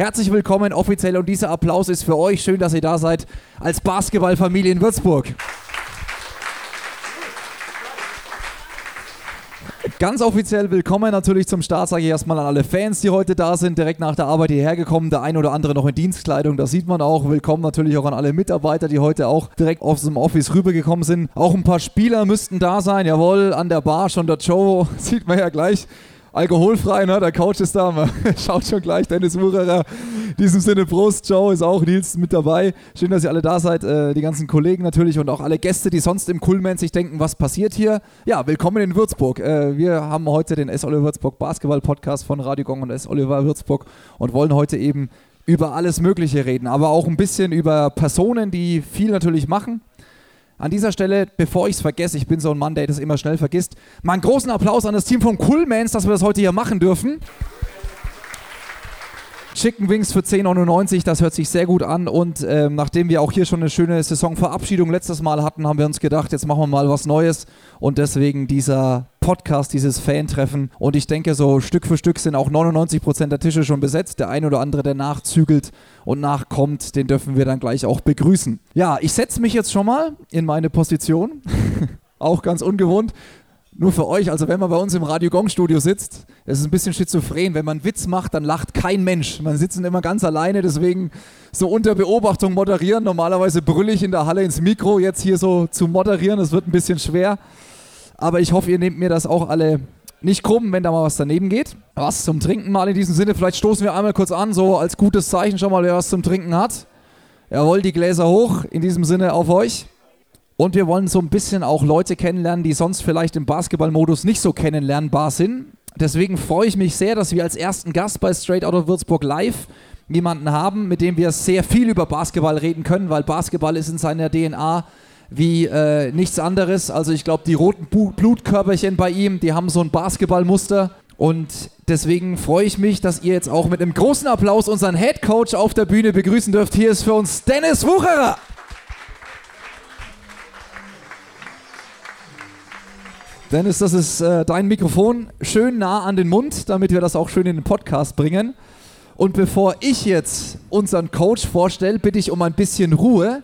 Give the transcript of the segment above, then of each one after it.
Herzlich willkommen offiziell und dieser Applaus ist für euch. Schön, dass ihr da seid als Basketballfamilie in Würzburg. Ganz offiziell willkommen natürlich zum Start, sage ich erstmal an alle Fans, die heute da sind, direkt nach der Arbeit hierher gekommen. Der ein oder andere noch in Dienstkleidung, das sieht man auch. Willkommen natürlich auch an alle Mitarbeiter, die heute auch direkt aus dem Office rübergekommen sind. Auch ein paar Spieler müssten da sein, jawohl, an der Bar schon der Joe, sieht man ja gleich alkoholfrei, ne? Der Couch ist da. Man schaut schon gleich, Dennis Wucherer. In diesem Sinne, Prost, Joe ist auch Nils mit dabei. Schön, dass ihr alle da seid. Äh, die ganzen Kollegen natürlich und auch alle Gäste, die sonst im Coolman sich denken, was passiert hier. Ja, willkommen in Würzburg. Äh, wir haben heute den S. Oliver Würzburg Basketball-Podcast von Radio Gong und S. Oliver Würzburg und wollen heute eben über alles Mögliche reden, aber auch ein bisschen über Personen, die viel natürlich machen an dieser Stelle, bevor ich es vergesse, ich bin so ein Mann, der das immer schnell vergisst, mal einen großen Applaus an das Team von Coolmans, dass wir das heute hier machen dürfen. Chicken Wings für 10,99, das hört sich sehr gut an. Und ähm, nachdem wir auch hier schon eine schöne Saisonverabschiedung letztes Mal hatten, haben wir uns gedacht, jetzt machen wir mal was Neues. Und deswegen dieser Podcast, dieses Fan-Treffen. Und ich denke, so Stück für Stück sind auch 99% der Tische schon besetzt. Der ein oder andere, der nachzügelt und nachkommt, den dürfen wir dann gleich auch begrüßen. Ja, ich setze mich jetzt schon mal in meine Position. auch ganz ungewohnt. Nur für euch, also wenn man bei uns im Radio Gong Studio sitzt, es ist ein bisschen schizophren. Wenn man Witz macht, dann lacht kein Mensch. Man sitzt immer ganz alleine, deswegen so unter Beobachtung moderieren. Normalerweise brülle ich in der Halle ins Mikro, jetzt hier so zu moderieren, das wird ein bisschen schwer. Aber ich hoffe, ihr nehmt mir das auch alle nicht krumm, wenn da mal was daneben geht. Was zum Trinken mal in diesem Sinne. Vielleicht stoßen wir einmal kurz an, so als gutes Zeichen schon mal, wer was zum Trinken hat. Jawohl, die Gläser hoch. In diesem Sinne auf euch. Und wir wollen so ein bisschen auch Leute kennenlernen, die sonst vielleicht im Basketballmodus nicht so kennenlernbar sind. Deswegen freue ich mich sehr, dass wir als ersten Gast bei Straight Out of Würzburg Live jemanden haben, mit dem wir sehr viel über Basketball reden können, weil Basketball ist in seiner DNA wie äh, nichts anderes. Also ich glaube, die roten Blutkörperchen bei ihm, die haben so ein Basketballmuster. Und deswegen freue ich mich, dass ihr jetzt auch mit einem großen Applaus unseren Head Coach auf der Bühne begrüßen dürft. Hier ist für uns Dennis Wucherer. Dennis, das ist äh, dein Mikrofon schön nah an den Mund, damit wir das auch schön in den Podcast bringen. Und bevor ich jetzt unseren Coach vorstelle, bitte ich um ein bisschen Ruhe,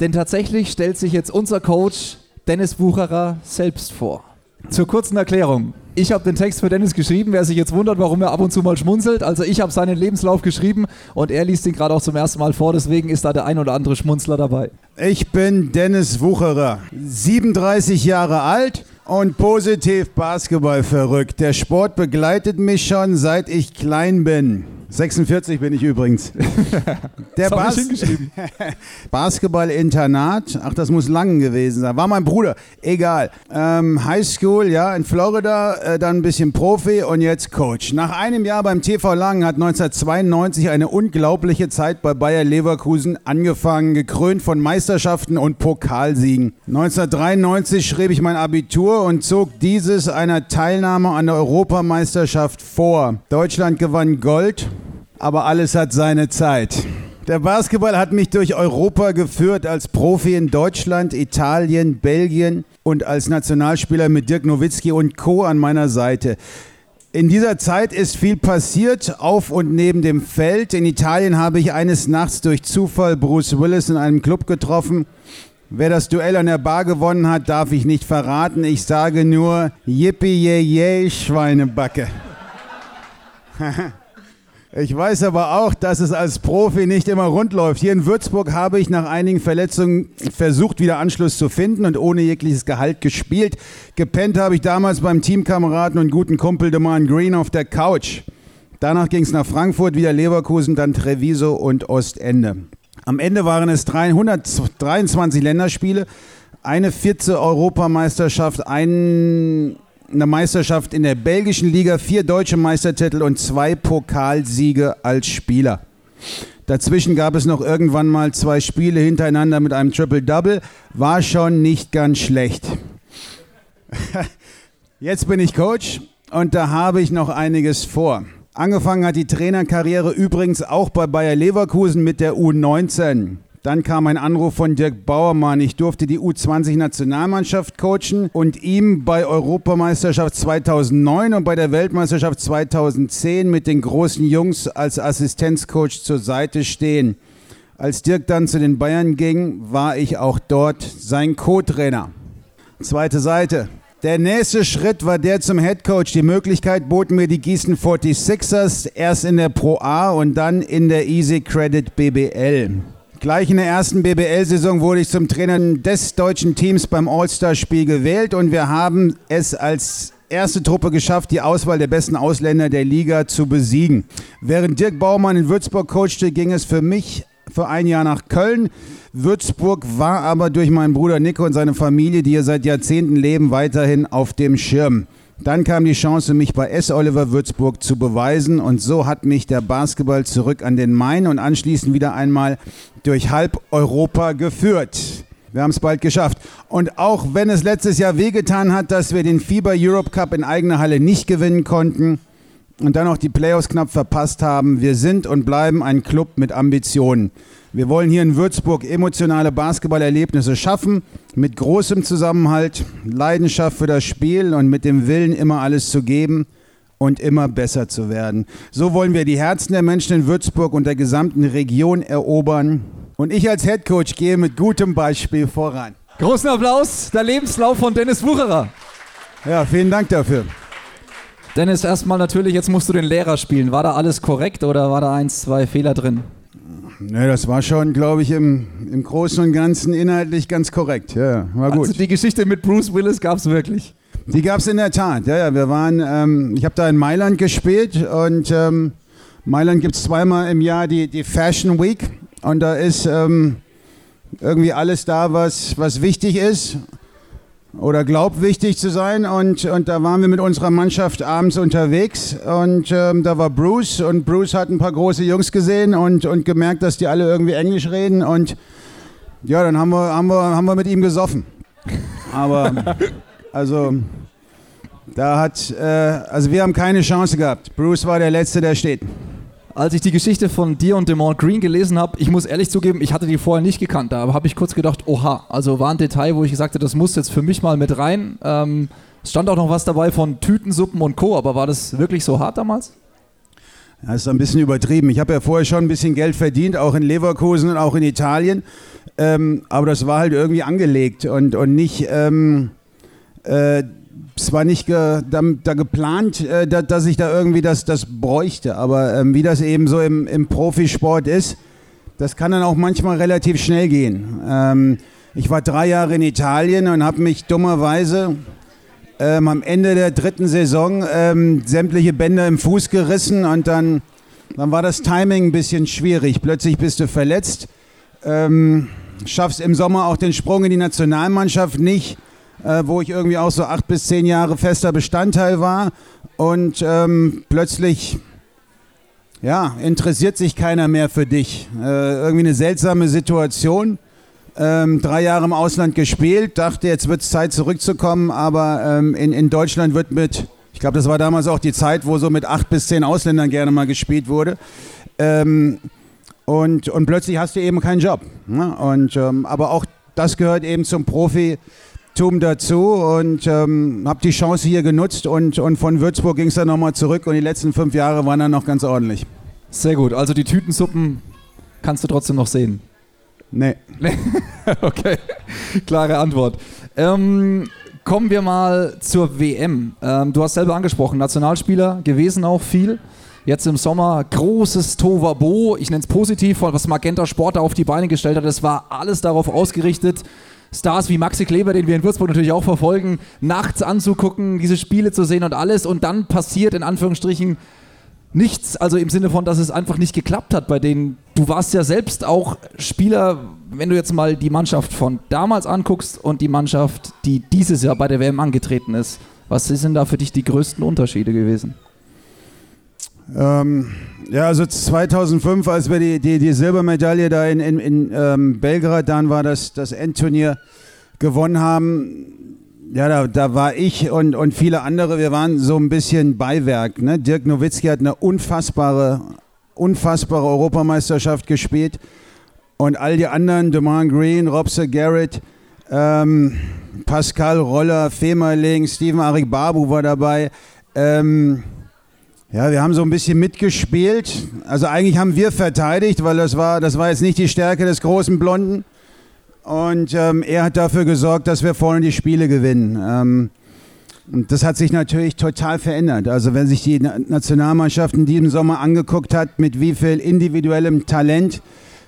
denn tatsächlich stellt sich jetzt unser Coach Dennis Bucherer selbst vor. Zur kurzen Erklärung. Ich habe den Text für Dennis geschrieben. Wer sich jetzt wundert, warum er ab und zu mal schmunzelt, also ich habe seinen Lebenslauf geschrieben und er liest ihn gerade auch zum ersten Mal vor. Deswegen ist da der ein oder andere Schmunzler dabei. Ich bin Dennis Wucherer, 37 Jahre alt und positiv Basketball verrückt. Der Sport begleitet mich schon seit ich klein bin. 46 bin ich übrigens. Der Bas Basketball-Internat, ach, das muss Langen gewesen sein. War mein Bruder, egal. Ähm, Highschool, ja, in Florida, äh, dann ein bisschen Profi und jetzt Coach. Nach einem Jahr beim TV Langen hat 1992 eine unglaubliche Zeit bei Bayer Leverkusen angefangen, gekrönt von Meisterschaften und Pokalsiegen. 1993 schrieb ich mein Abitur und zog dieses einer Teilnahme an der Europameisterschaft vor. Deutschland gewann Gold aber alles hat seine Zeit. Der Basketball hat mich durch Europa geführt als Profi in Deutschland, Italien, Belgien und als Nationalspieler mit Dirk Nowitzki und Co. an meiner Seite. In dieser Zeit ist viel passiert, auf und neben dem Feld. In Italien habe ich eines Nachts durch Zufall Bruce Willis in einem Club getroffen. Wer das Duell an der Bar gewonnen hat, darf ich nicht verraten. Ich sage nur Yippie, yay, yay, Schweinebacke. Ich weiß aber auch, dass es als Profi nicht immer rund läuft. Hier in Würzburg habe ich nach einigen Verletzungen versucht, wieder Anschluss zu finden und ohne jegliches Gehalt gespielt. Gepennt habe ich damals beim Teamkameraden und guten Kumpel Deman Green auf der Couch. Danach ging es nach Frankfurt, wieder Leverkusen, dann Treviso und Ostende. Am Ende waren es 323 Länderspiele, eine 14 Europameisterschaft, ein eine Meisterschaft in der belgischen Liga, vier deutsche Meistertitel und zwei Pokalsiege als Spieler. Dazwischen gab es noch irgendwann mal zwei Spiele hintereinander mit einem Triple-Double. War schon nicht ganz schlecht. Jetzt bin ich Coach und da habe ich noch einiges vor. Angefangen hat die Trainerkarriere übrigens auch bei Bayer Leverkusen mit der U19. Dann kam ein Anruf von Dirk Bauermann. Ich durfte die U20-Nationalmannschaft coachen und ihm bei Europameisterschaft 2009 und bei der Weltmeisterschaft 2010 mit den großen Jungs als Assistenzcoach zur Seite stehen. Als Dirk dann zu den Bayern ging, war ich auch dort sein Co-Trainer. Zweite Seite. Der nächste Schritt war der zum Head Coach. Die Möglichkeit boten mir die Gießen 46ers erst in der Pro A und dann in der Easy Credit BBL. Gleich in der ersten BBL-Saison wurde ich zum Trainer des deutschen Teams beim All-Star-Spiel gewählt und wir haben es als erste Truppe geschafft, die Auswahl der besten Ausländer der Liga zu besiegen. Während Dirk Baumann in Würzburg coachte, ging es für mich für ein Jahr nach Köln. Würzburg war aber durch meinen Bruder Nico und seine Familie, die hier seit Jahrzehnten leben, weiterhin auf dem Schirm. Dann kam die Chance, mich bei S. Oliver Würzburg zu beweisen und so hat mich der Basketball zurück an den Main und anschließend wieder einmal durch halb Europa geführt. Wir haben es bald geschafft. Und auch wenn es letztes Jahr wehgetan hat, dass wir den FIBA Europe Cup in eigener Halle nicht gewinnen konnten und dann auch die Playoffs knapp verpasst haben, wir sind und bleiben ein Club mit Ambitionen. Wir wollen hier in Würzburg emotionale Basketballerlebnisse schaffen, mit großem Zusammenhalt, Leidenschaft für das Spiel und mit dem Willen, immer alles zu geben und immer besser zu werden. So wollen wir die Herzen der Menschen in Würzburg und der gesamten Region erobern. Und ich als Headcoach gehe mit gutem Beispiel voran. Großen Applaus, der Lebenslauf von Dennis Wucherer. Ja, vielen Dank dafür. Dennis, erstmal natürlich, jetzt musst du den Lehrer spielen. War da alles korrekt oder war da eins, zwei Fehler drin? Ne, das war schon, glaube ich, im, im Großen und Ganzen inhaltlich ganz korrekt. Ja, war gut. Also die Geschichte mit Bruce Willis gab es wirklich. Die gab es in der Tat. Ja, ja, wir waren, ähm, ich habe da in Mailand gespielt und ähm, Mailand gibt es zweimal im Jahr die, die Fashion Week und da ist ähm, irgendwie alles da, was, was wichtig ist oder glaubt wichtig zu sein. Und, und da waren wir mit unserer Mannschaft abends unterwegs und ähm, da war Bruce und Bruce hat ein paar große Jungs gesehen und, und gemerkt, dass die alle irgendwie Englisch reden und ja, dann haben wir, haben wir, haben wir mit ihm gesoffen. Aber also da hat, äh, also wir haben keine Chance gehabt. Bruce war der Letzte, der steht. Als ich die Geschichte von dir und Demont Green gelesen habe, ich muss ehrlich zugeben, ich hatte die vorher nicht gekannt. Da habe ich kurz gedacht, oha, also war ein Detail, wo ich gesagt habe, das muss jetzt für mich mal mit rein. Ähm, es stand auch noch was dabei von Tütensuppen und Co., aber war das wirklich so hart damals? Das ist ein bisschen übertrieben. Ich habe ja vorher schon ein bisschen Geld verdient, auch in Leverkusen und auch in Italien. Ähm, aber das war halt irgendwie angelegt und, und nicht. Ähm, äh, es war nicht ge, da, da, geplant, äh, da, dass ich da irgendwie das, das bräuchte. Aber ähm, wie das eben so im, im Profisport ist, das kann dann auch manchmal relativ schnell gehen. Ähm, ich war drei Jahre in Italien und habe mich dummerweise ähm, am Ende der dritten Saison ähm, sämtliche Bänder im Fuß gerissen und dann, dann war das Timing ein bisschen schwierig. Plötzlich bist du verletzt, ähm, schaffst im Sommer auch den Sprung in die Nationalmannschaft nicht äh, wo ich irgendwie auch so acht bis zehn Jahre fester Bestandteil war. Und ähm, plötzlich, ja, interessiert sich keiner mehr für dich. Äh, irgendwie eine seltsame Situation. Ähm, drei Jahre im Ausland gespielt, dachte, jetzt wird es Zeit zurückzukommen, aber ähm, in, in Deutschland wird mit, ich glaube, das war damals auch die Zeit, wo so mit acht bis zehn Ausländern gerne mal gespielt wurde. Ähm, und, und plötzlich hast du eben keinen Job. Ne? Und, ähm, aber auch das gehört eben zum Profi, Tum dazu und ähm, habe die Chance hier genutzt und, und von Würzburg ging es dann nochmal zurück und die letzten fünf Jahre waren dann noch ganz ordentlich. Sehr gut, also die Tütensuppen kannst du trotzdem noch sehen? Nee. okay, klare Antwort. Ähm, kommen wir mal zur WM. Ähm, du hast selber angesprochen, Nationalspieler gewesen auch viel. Jetzt im Sommer großes Tovabo, ich nenne es positiv, was Magenta Sport da auf die Beine gestellt hat. Es war alles darauf ausgerichtet, Stars wie Maxi Kleber, den wir in Würzburg natürlich auch verfolgen, nachts anzugucken, diese Spiele zu sehen und alles und dann passiert in Anführungsstrichen nichts, also im Sinne von, dass es einfach nicht geklappt hat bei denen. Du warst ja selbst auch Spieler, wenn du jetzt mal die Mannschaft von damals anguckst und die Mannschaft, die dieses Jahr bei der WM angetreten ist. Was sind da für dich die größten Unterschiede gewesen? Ähm, ja, also 2005, als wir die, die, die Silbermedaille da in, in, in ähm, Belgrad, dann war das, das Endturnier gewonnen haben, ja, da, da war ich und, und viele andere, wir waren so ein bisschen Beiwerk. Ne? Dirk Nowitzki hat eine unfassbare, unfassbare Europameisterschaft gespielt. Und all die anderen, Demar Green, Robser Garrett, ähm, Pascal Roller, Femerling, Steven Arik Babu war dabei. Ähm, ja, wir haben so ein bisschen mitgespielt. Also eigentlich haben wir verteidigt, weil das war, das war jetzt nicht die Stärke des großen Blonden. Und ähm, er hat dafür gesorgt, dass wir vorne die Spiele gewinnen. Ähm, und das hat sich natürlich total verändert. Also wenn sich die Nationalmannschaft in diesem Sommer angeguckt hat, mit wie viel individuellem Talent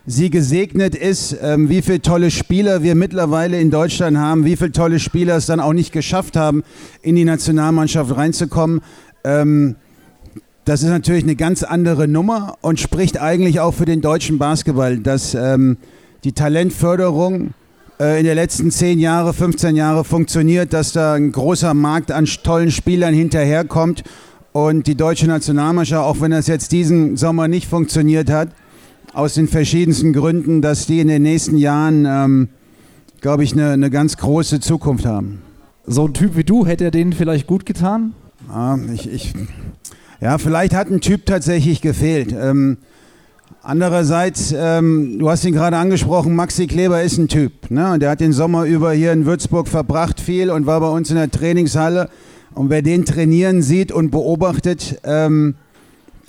sie gesegnet ist, ähm, wie viele tolle Spieler wir mittlerweile in Deutschland haben, wie viele tolle Spieler es dann auch nicht geschafft haben, in die Nationalmannschaft reinzukommen. Ähm, das ist natürlich eine ganz andere Nummer und spricht eigentlich auch für den deutschen Basketball, dass ähm, die Talentförderung äh, in den letzten 10 Jahre, 15 Jahre funktioniert, dass da ein großer Markt an tollen Spielern hinterherkommt und die deutsche Nationalmannschaft, auch wenn das jetzt diesen Sommer nicht funktioniert hat, aus den verschiedensten Gründen, dass die in den nächsten Jahren, ähm, glaube ich, eine, eine ganz große Zukunft haben. So ein Typ wie du, hätte er denen vielleicht gut getan? Ja, ich, ich, ja vielleicht hat ein Typ tatsächlich gefehlt. Ähm, Andererseits, ähm, du hast ihn gerade angesprochen, Maxi Kleber ist ein Typ. Ne? Der hat den Sommer über hier in Würzburg verbracht viel und war bei uns in der Trainingshalle. Und wer den trainieren sieht und beobachtet, ähm,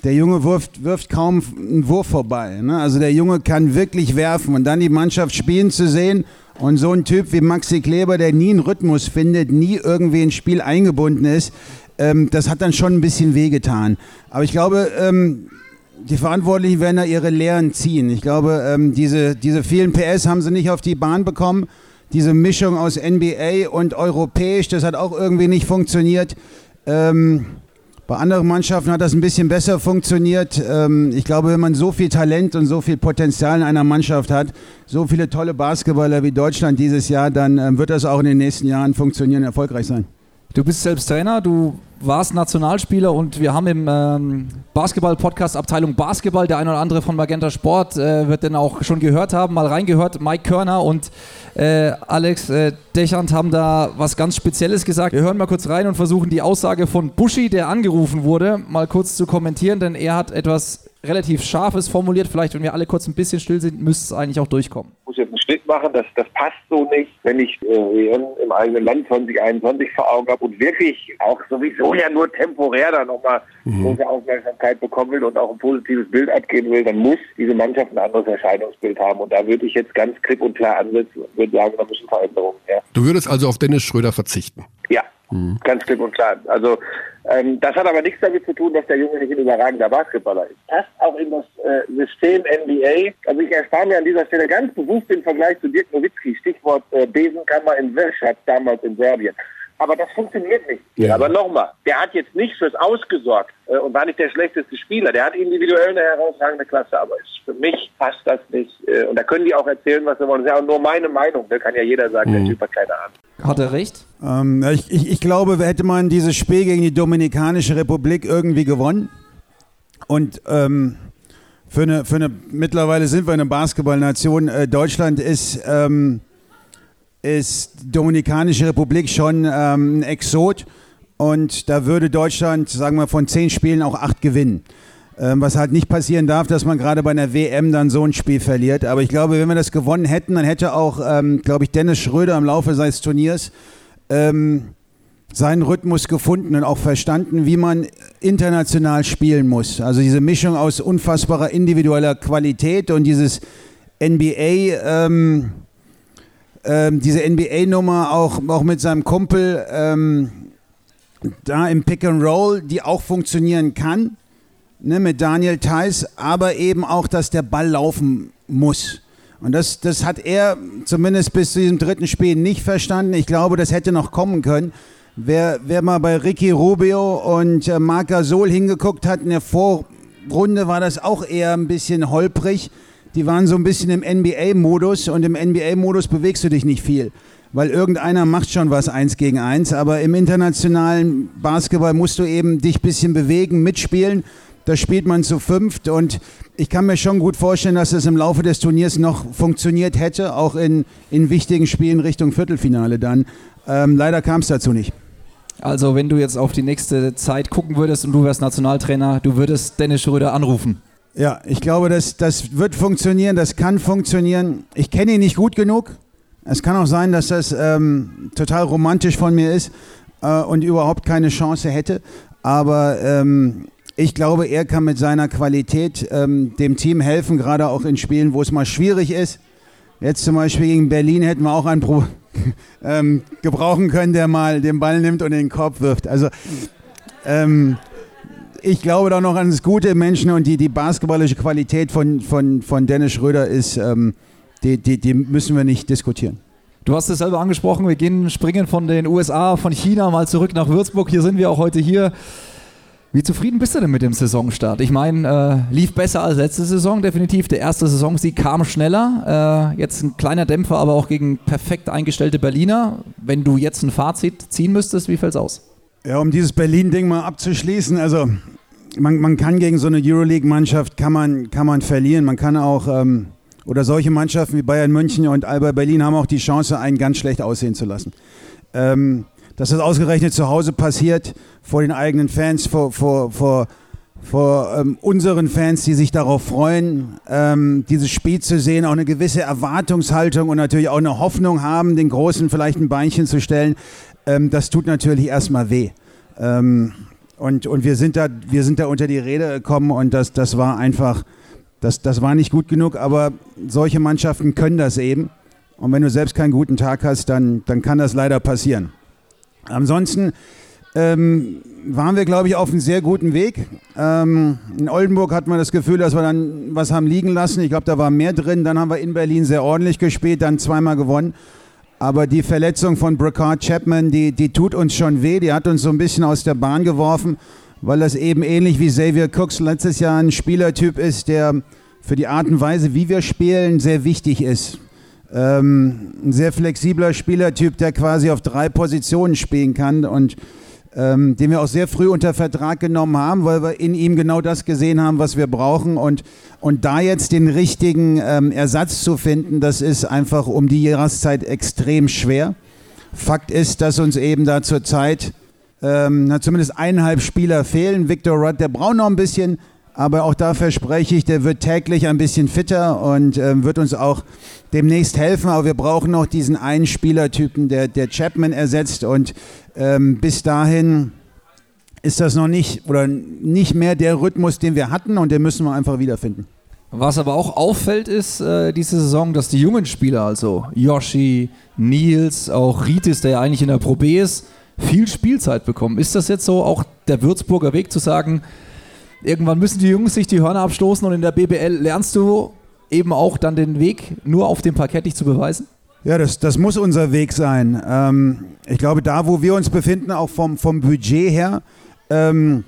der Junge wirft, wirft kaum einen Wurf vorbei. Ne? Also der Junge kann wirklich werfen und dann die Mannschaft spielen zu sehen und so ein Typ wie Maxi Kleber, der nie einen Rhythmus findet, nie irgendwie ins Spiel eingebunden ist, ähm, das hat dann schon ein bisschen wehgetan. Aber ich glaube, ähm, die Verantwortlichen werden da ihre Lehren ziehen. Ich glaube, ähm, diese, diese vielen PS haben sie nicht auf die Bahn bekommen. Diese Mischung aus NBA und europäisch, das hat auch irgendwie nicht funktioniert. Ähm, bei anderen Mannschaften hat das ein bisschen besser funktioniert. Ähm, ich glaube, wenn man so viel Talent und so viel Potenzial in einer Mannschaft hat, so viele tolle Basketballer wie Deutschland dieses Jahr, dann ähm, wird das auch in den nächsten Jahren funktionieren, erfolgreich sein. Du bist selbst Trainer, du warst Nationalspieler und wir haben im ähm, Basketball-Podcast Abteilung Basketball, der eine oder andere von Magenta Sport äh, wird den auch schon gehört haben, mal reingehört. Mike Körner und äh, Alex äh, Dechand haben da was ganz Spezielles gesagt. Wir hören mal kurz rein und versuchen die Aussage von Buschi, der angerufen wurde, mal kurz zu kommentieren, denn er hat etwas relativ scharfes formuliert. Vielleicht, wenn wir alle kurz ein bisschen still sind, müsste es eigentlich auch durchkommen. Ich muss jetzt einen Schnitt machen, das, das passt so nicht. Wenn ich äh, im eigenen Land 2021 vor Augen habe und wirklich auch sowieso ja nur temporär dann nochmal mhm. große Aufmerksamkeit bekommen will und auch ein positives Bild abgeben will, dann muss diese Mannschaft ein anderes Erscheinungsbild haben. Und da würde ich jetzt ganz klipp und klar ansetzen und würde sagen, da müssen Veränderungen her. Du würdest also auf Dennis Schröder verzichten? Ja, mhm. ganz klipp und klar. Also ähm, das hat aber nichts damit zu tun, dass der Junge nicht ein überragender Basketballer ist. Passt auch in das äh, System NBA. Also ich erspare mir an dieser Stelle ganz bewusst den Vergleich zu Dirk Nowitzki. Stichwort äh, Besenkammer in Velschat damals in Serbien. Aber das funktioniert nicht. Ja. Aber nochmal, der hat jetzt nicht fürs Ausgesorgt äh, und war nicht der schlechteste Spieler. Der hat individuell eine herausragende Klasse, aber ist, für mich passt das nicht. Äh, und da können die auch erzählen, was sie wollen. Das ist ja nur meine Meinung. Da kann ja jeder sagen, mhm. der Typ hat keine Ahnung. Hat er recht? Ähm, ich, ich, ich glaube, hätte man dieses Spiel gegen die Dominikanische Republik irgendwie gewonnen und ähm, für eine, für eine, mittlerweile sind wir eine Basketballnation. Äh, Deutschland ist ähm, ist Dominikanische Republik schon ähm, ein Exot und da würde Deutschland, sagen wir, von zehn Spielen auch acht gewinnen. Ähm, was halt nicht passieren darf, dass man gerade bei einer WM dann so ein Spiel verliert. Aber ich glaube, wenn wir das gewonnen hätten, dann hätte auch, ähm, glaube ich, Dennis Schröder im Laufe seines Turniers ähm, seinen Rhythmus gefunden und auch verstanden, wie man international spielen muss. Also diese Mischung aus unfassbarer individueller Qualität und dieses NBA. Ähm, diese NBA-Nummer auch, auch mit seinem Kumpel ähm, da im Pick and Roll, die auch funktionieren kann, ne, mit Daniel Theiss, aber eben auch, dass der Ball laufen muss. Und das, das hat er zumindest bis zu diesem dritten Spiel nicht verstanden. Ich glaube, das hätte noch kommen können. Wer, wer mal bei Ricky Rubio und äh, Marc Gasol hingeguckt hat, in der Vorrunde war das auch eher ein bisschen holprig die waren so ein bisschen im NBA-Modus und im NBA-Modus bewegst du dich nicht viel, weil irgendeiner macht schon was eins gegen eins, aber im internationalen Basketball musst du eben dich ein bisschen bewegen, mitspielen. Da spielt man zu fünft und ich kann mir schon gut vorstellen, dass es im Laufe des Turniers noch funktioniert hätte, auch in, in wichtigen Spielen Richtung Viertelfinale dann. Ähm, leider kam es dazu nicht. Also wenn du jetzt auf die nächste Zeit gucken würdest und du wärst Nationaltrainer, du würdest Dennis Schröder anrufen. Ja, ich glaube, das, das wird funktionieren, das kann funktionieren. Ich kenne ihn nicht gut genug. Es kann auch sein, dass das ähm, total romantisch von mir ist äh, und überhaupt keine Chance hätte. Aber ähm, ich glaube, er kann mit seiner Qualität ähm, dem Team helfen, gerade auch in Spielen, wo es mal schwierig ist. Jetzt zum Beispiel gegen Berlin hätten wir auch einen Pro ähm, gebrauchen können, der mal den Ball nimmt und in den Korb wirft. Also ähm, ich glaube da noch an das gute Menschen und die, die basketballische Qualität von, von, von Dennis Schröder ist, ähm, die, die, die müssen wir nicht diskutieren. Du hast es selber angesprochen, wir gehen springen von den USA, von China mal zurück nach Würzburg. Hier sind wir auch heute hier. Wie zufrieden bist du denn mit dem Saisonstart? Ich meine, äh, lief besser als letzte Saison, definitiv. Der erste Saisonsieg kam schneller. Äh, jetzt ein kleiner Dämpfer, aber auch gegen perfekt eingestellte Berliner. Wenn du jetzt ein Fazit ziehen müsstest, wie fällt's aus? Ja, um dieses Berlin-Ding mal abzuschließen, also man, man kann gegen so eine Euroleague-Mannschaft kann man, kann man verlieren. Man kann auch, ähm, oder solche Mannschaften wie Bayern München und Alba Berlin haben auch die Chance, einen ganz schlecht aussehen zu lassen. Ähm, dass das ausgerechnet zu Hause passiert, vor den eigenen Fans, vor, vor, vor, vor ähm, unseren Fans, die sich darauf freuen, ähm, dieses Spiel zu sehen, auch eine gewisse Erwartungshaltung und natürlich auch eine Hoffnung haben, den Großen vielleicht ein Beinchen zu stellen ähm, das tut natürlich erstmal weh. Ähm, und, und wir sind da, wir sind da unter die Rede gekommen und das, das war einfach, das, das war nicht gut genug, aber solche Mannschaften können das eben. Und wenn du selbst keinen guten Tag hast, dann, dann kann das leider passieren. Ansonsten ähm, waren wir, glaube ich, auf einem sehr guten Weg. Ähm, in Oldenburg hat man das Gefühl, dass wir dann was haben liegen lassen. Ich glaube, da war mehr drin. Dann haben wir in Berlin sehr ordentlich gespielt, dann zweimal gewonnen. Aber die Verletzung von Bricard Chapman, die, die tut uns schon weh. Die hat uns so ein bisschen aus der Bahn geworfen, weil das eben ähnlich wie Xavier Cooks letztes Jahr ein Spielertyp ist, der für die Art und Weise, wie wir spielen, sehr wichtig ist. Ähm, ein sehr flexibler Spielertyp, der quasi auf drei Positionen spielen kann und ähm, den wir auch sehr früh unter Vertrag genommen haben, weil wir in ihm genau das gesehen haben, was wir brauchen. Und, und da jetzt den richtigen ähm, Ersatz zu finden, das ist einfach um die Jahreszeit extrem schwer. Fakt ist, dass uns eben da zurzeit ähm, zumindest eineinhalb Spieler fehlen. Victor Rudd, der braucht noch ein bisschen, aber auch da verspreche ich, der wird täglich ein bisschen fitter und ähm, wird uns auch demnächst helfen. Aber wir brauchen noch diesen einen Spielertypen, der, der Chapman ersetzt. Und ähm, bis dahin ist das noch nicht oder nicht mehr der Rhythmus, den wir hatten und den müssen wir einfach wiederfinden. Was aber auch auffällt, ist äh, diese Saison, dass die jungen Spieler, also Yoshi, Nils, auch Ritis, der ja eigentlich in der Pro B ist, viel Spielzeit bekommen. Ist das jetzt so auch der Würzburger Weg zu sagen, irgendwann müssen die Jungs sich die Hörner abstoßen und in der BBL lernst du eben auch dann den Weg nur auf dem Parkett dich zu beweisen? Ja, das, das muss unser Weg sein. Ähm, ich glaube, da, wo wir uns befinden, auch vom, vom Budget her, ähm,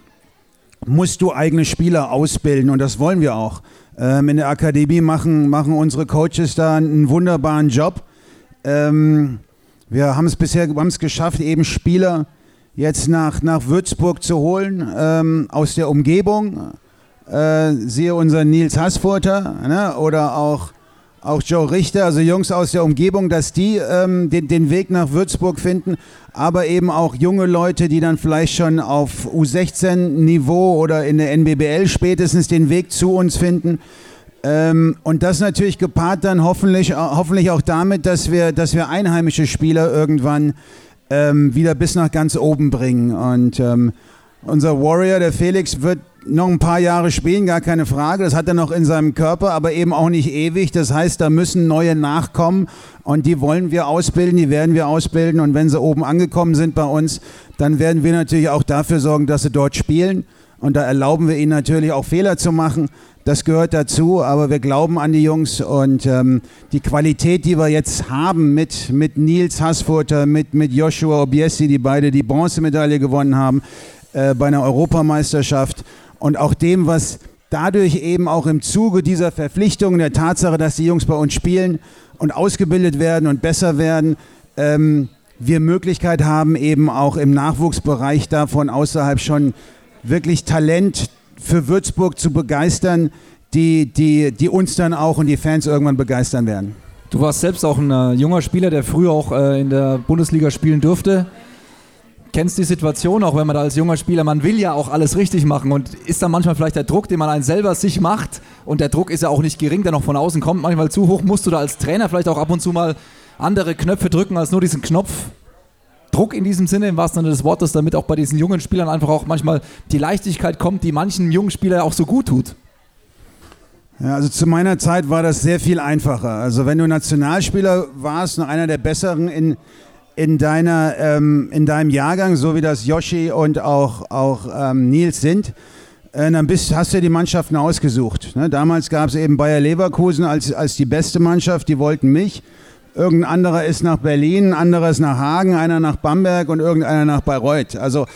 musst du eigene Spieler ausbilden und das wollen wir auch. Ähm, in der Akademie machen, machen unsere Coaches da einen wunderbaren Job. Ähm, wir haben es bisher geschafft, eben Spieler jetzt nach, nach Würzburg zu holen ähm, aus der Umgebung. Äh, siehe unseren Nils Hassfurter ne? oder auch auch Joe Richter, also Jungs aus der Umgebung, dass die ähm, den, den Weg nach Würzburg finden, aber eben auch junge Leute, die dann vielleicht schon auf U16-Niveau oder in der NBBL spätestens den Weg zu uns finden. Ähm, und das natürlich gepaart dann hoffentlich, äh, hoffentlich auch damit, dass wir, dass wir einheimische Spieler irgendwann ähm, wieder bis nach ganz oben bringen. Und ähm, unser Warrior, der Felix, wird noch ein paar Jahre spielen, gar keine Frage. Das hat er noch in seinem Körper, aber eben auch nicht ewig. Das heißt, da müssen neue nachkommen und die wollen wir ausbilden, die werden wir ausbilden. Und wenn sie oben angekommen sind bei uns, dann werden wir natürlich auch dafür sorgen, dass sie dort spielen. Und da erlauben wir ihnen natürlich auch Fehler zu machen. Das gehört dazu, aber wir glauben an die Jungs und ähm, die Qualität, die wir jetzt haben mit, mit Nils Hassfurter, mit, mit Joshua Obiesi, die beide die Bronzemedaille gewonnen haben äh, bei einer Europameisterschaft und auch dem, was dadurch eben auch im Zuge dieser Verpflichtung, der Tatsache, dass die Jungs bei uns spielen und ausgebildet werden und besser werden, ähm, wir Möglichkeit haben, eben auch im Nachwuchsbereich davon außerhalb schon wirklich Talent für Würzburg zu begeistern, die, die, die uns dann auch und die Fans irgendwann begeistern werden. Du warst selbst auch ein äh, junger Spieler, der früher auch äh, in der Bundesliga spielen durfte kennst die Situation auch, wenn man da als junger Spieler, man will ja auch alles richtig machen und ist dann manchmal vielleicht der Druck, den man einen selber sich macht und der Druck ist ja auch nicht gering, der noch von außen kommt, manchmal zu hoch, musst du da als Trainer vielleicht auch ab und zu mal andere Knöpfe drücken als nur diesen Knopf. Druck in diesem Sinne, im wahrsten Sinne des Wortes, damit auch bei diesen jungen Spielern einfach auch manchmal die Leichtigkeit kommt, die manchen jungen Spieler auch so gut tut. Ja, also zu meiner Zeit war das sehr viel einfacher. Also wenn du Nationalspieler warst, noch einer der besseren in, in, deiner, ähm, in deinem Jahrgang, so wie das Yoshi und auch, auch ähm, Nils sind, äh, dann bist, hast du die Mannschaften ausgesucht. Ne? Damals gab es eben Bayer Leverkusen als, als die beste Mannschaft, die wollten mich. Irgendein anderer ist nach Berlin, ein anderer ist nach Hagen, einer nach Bamberg und irgendeiner nach Bayreuth. Also,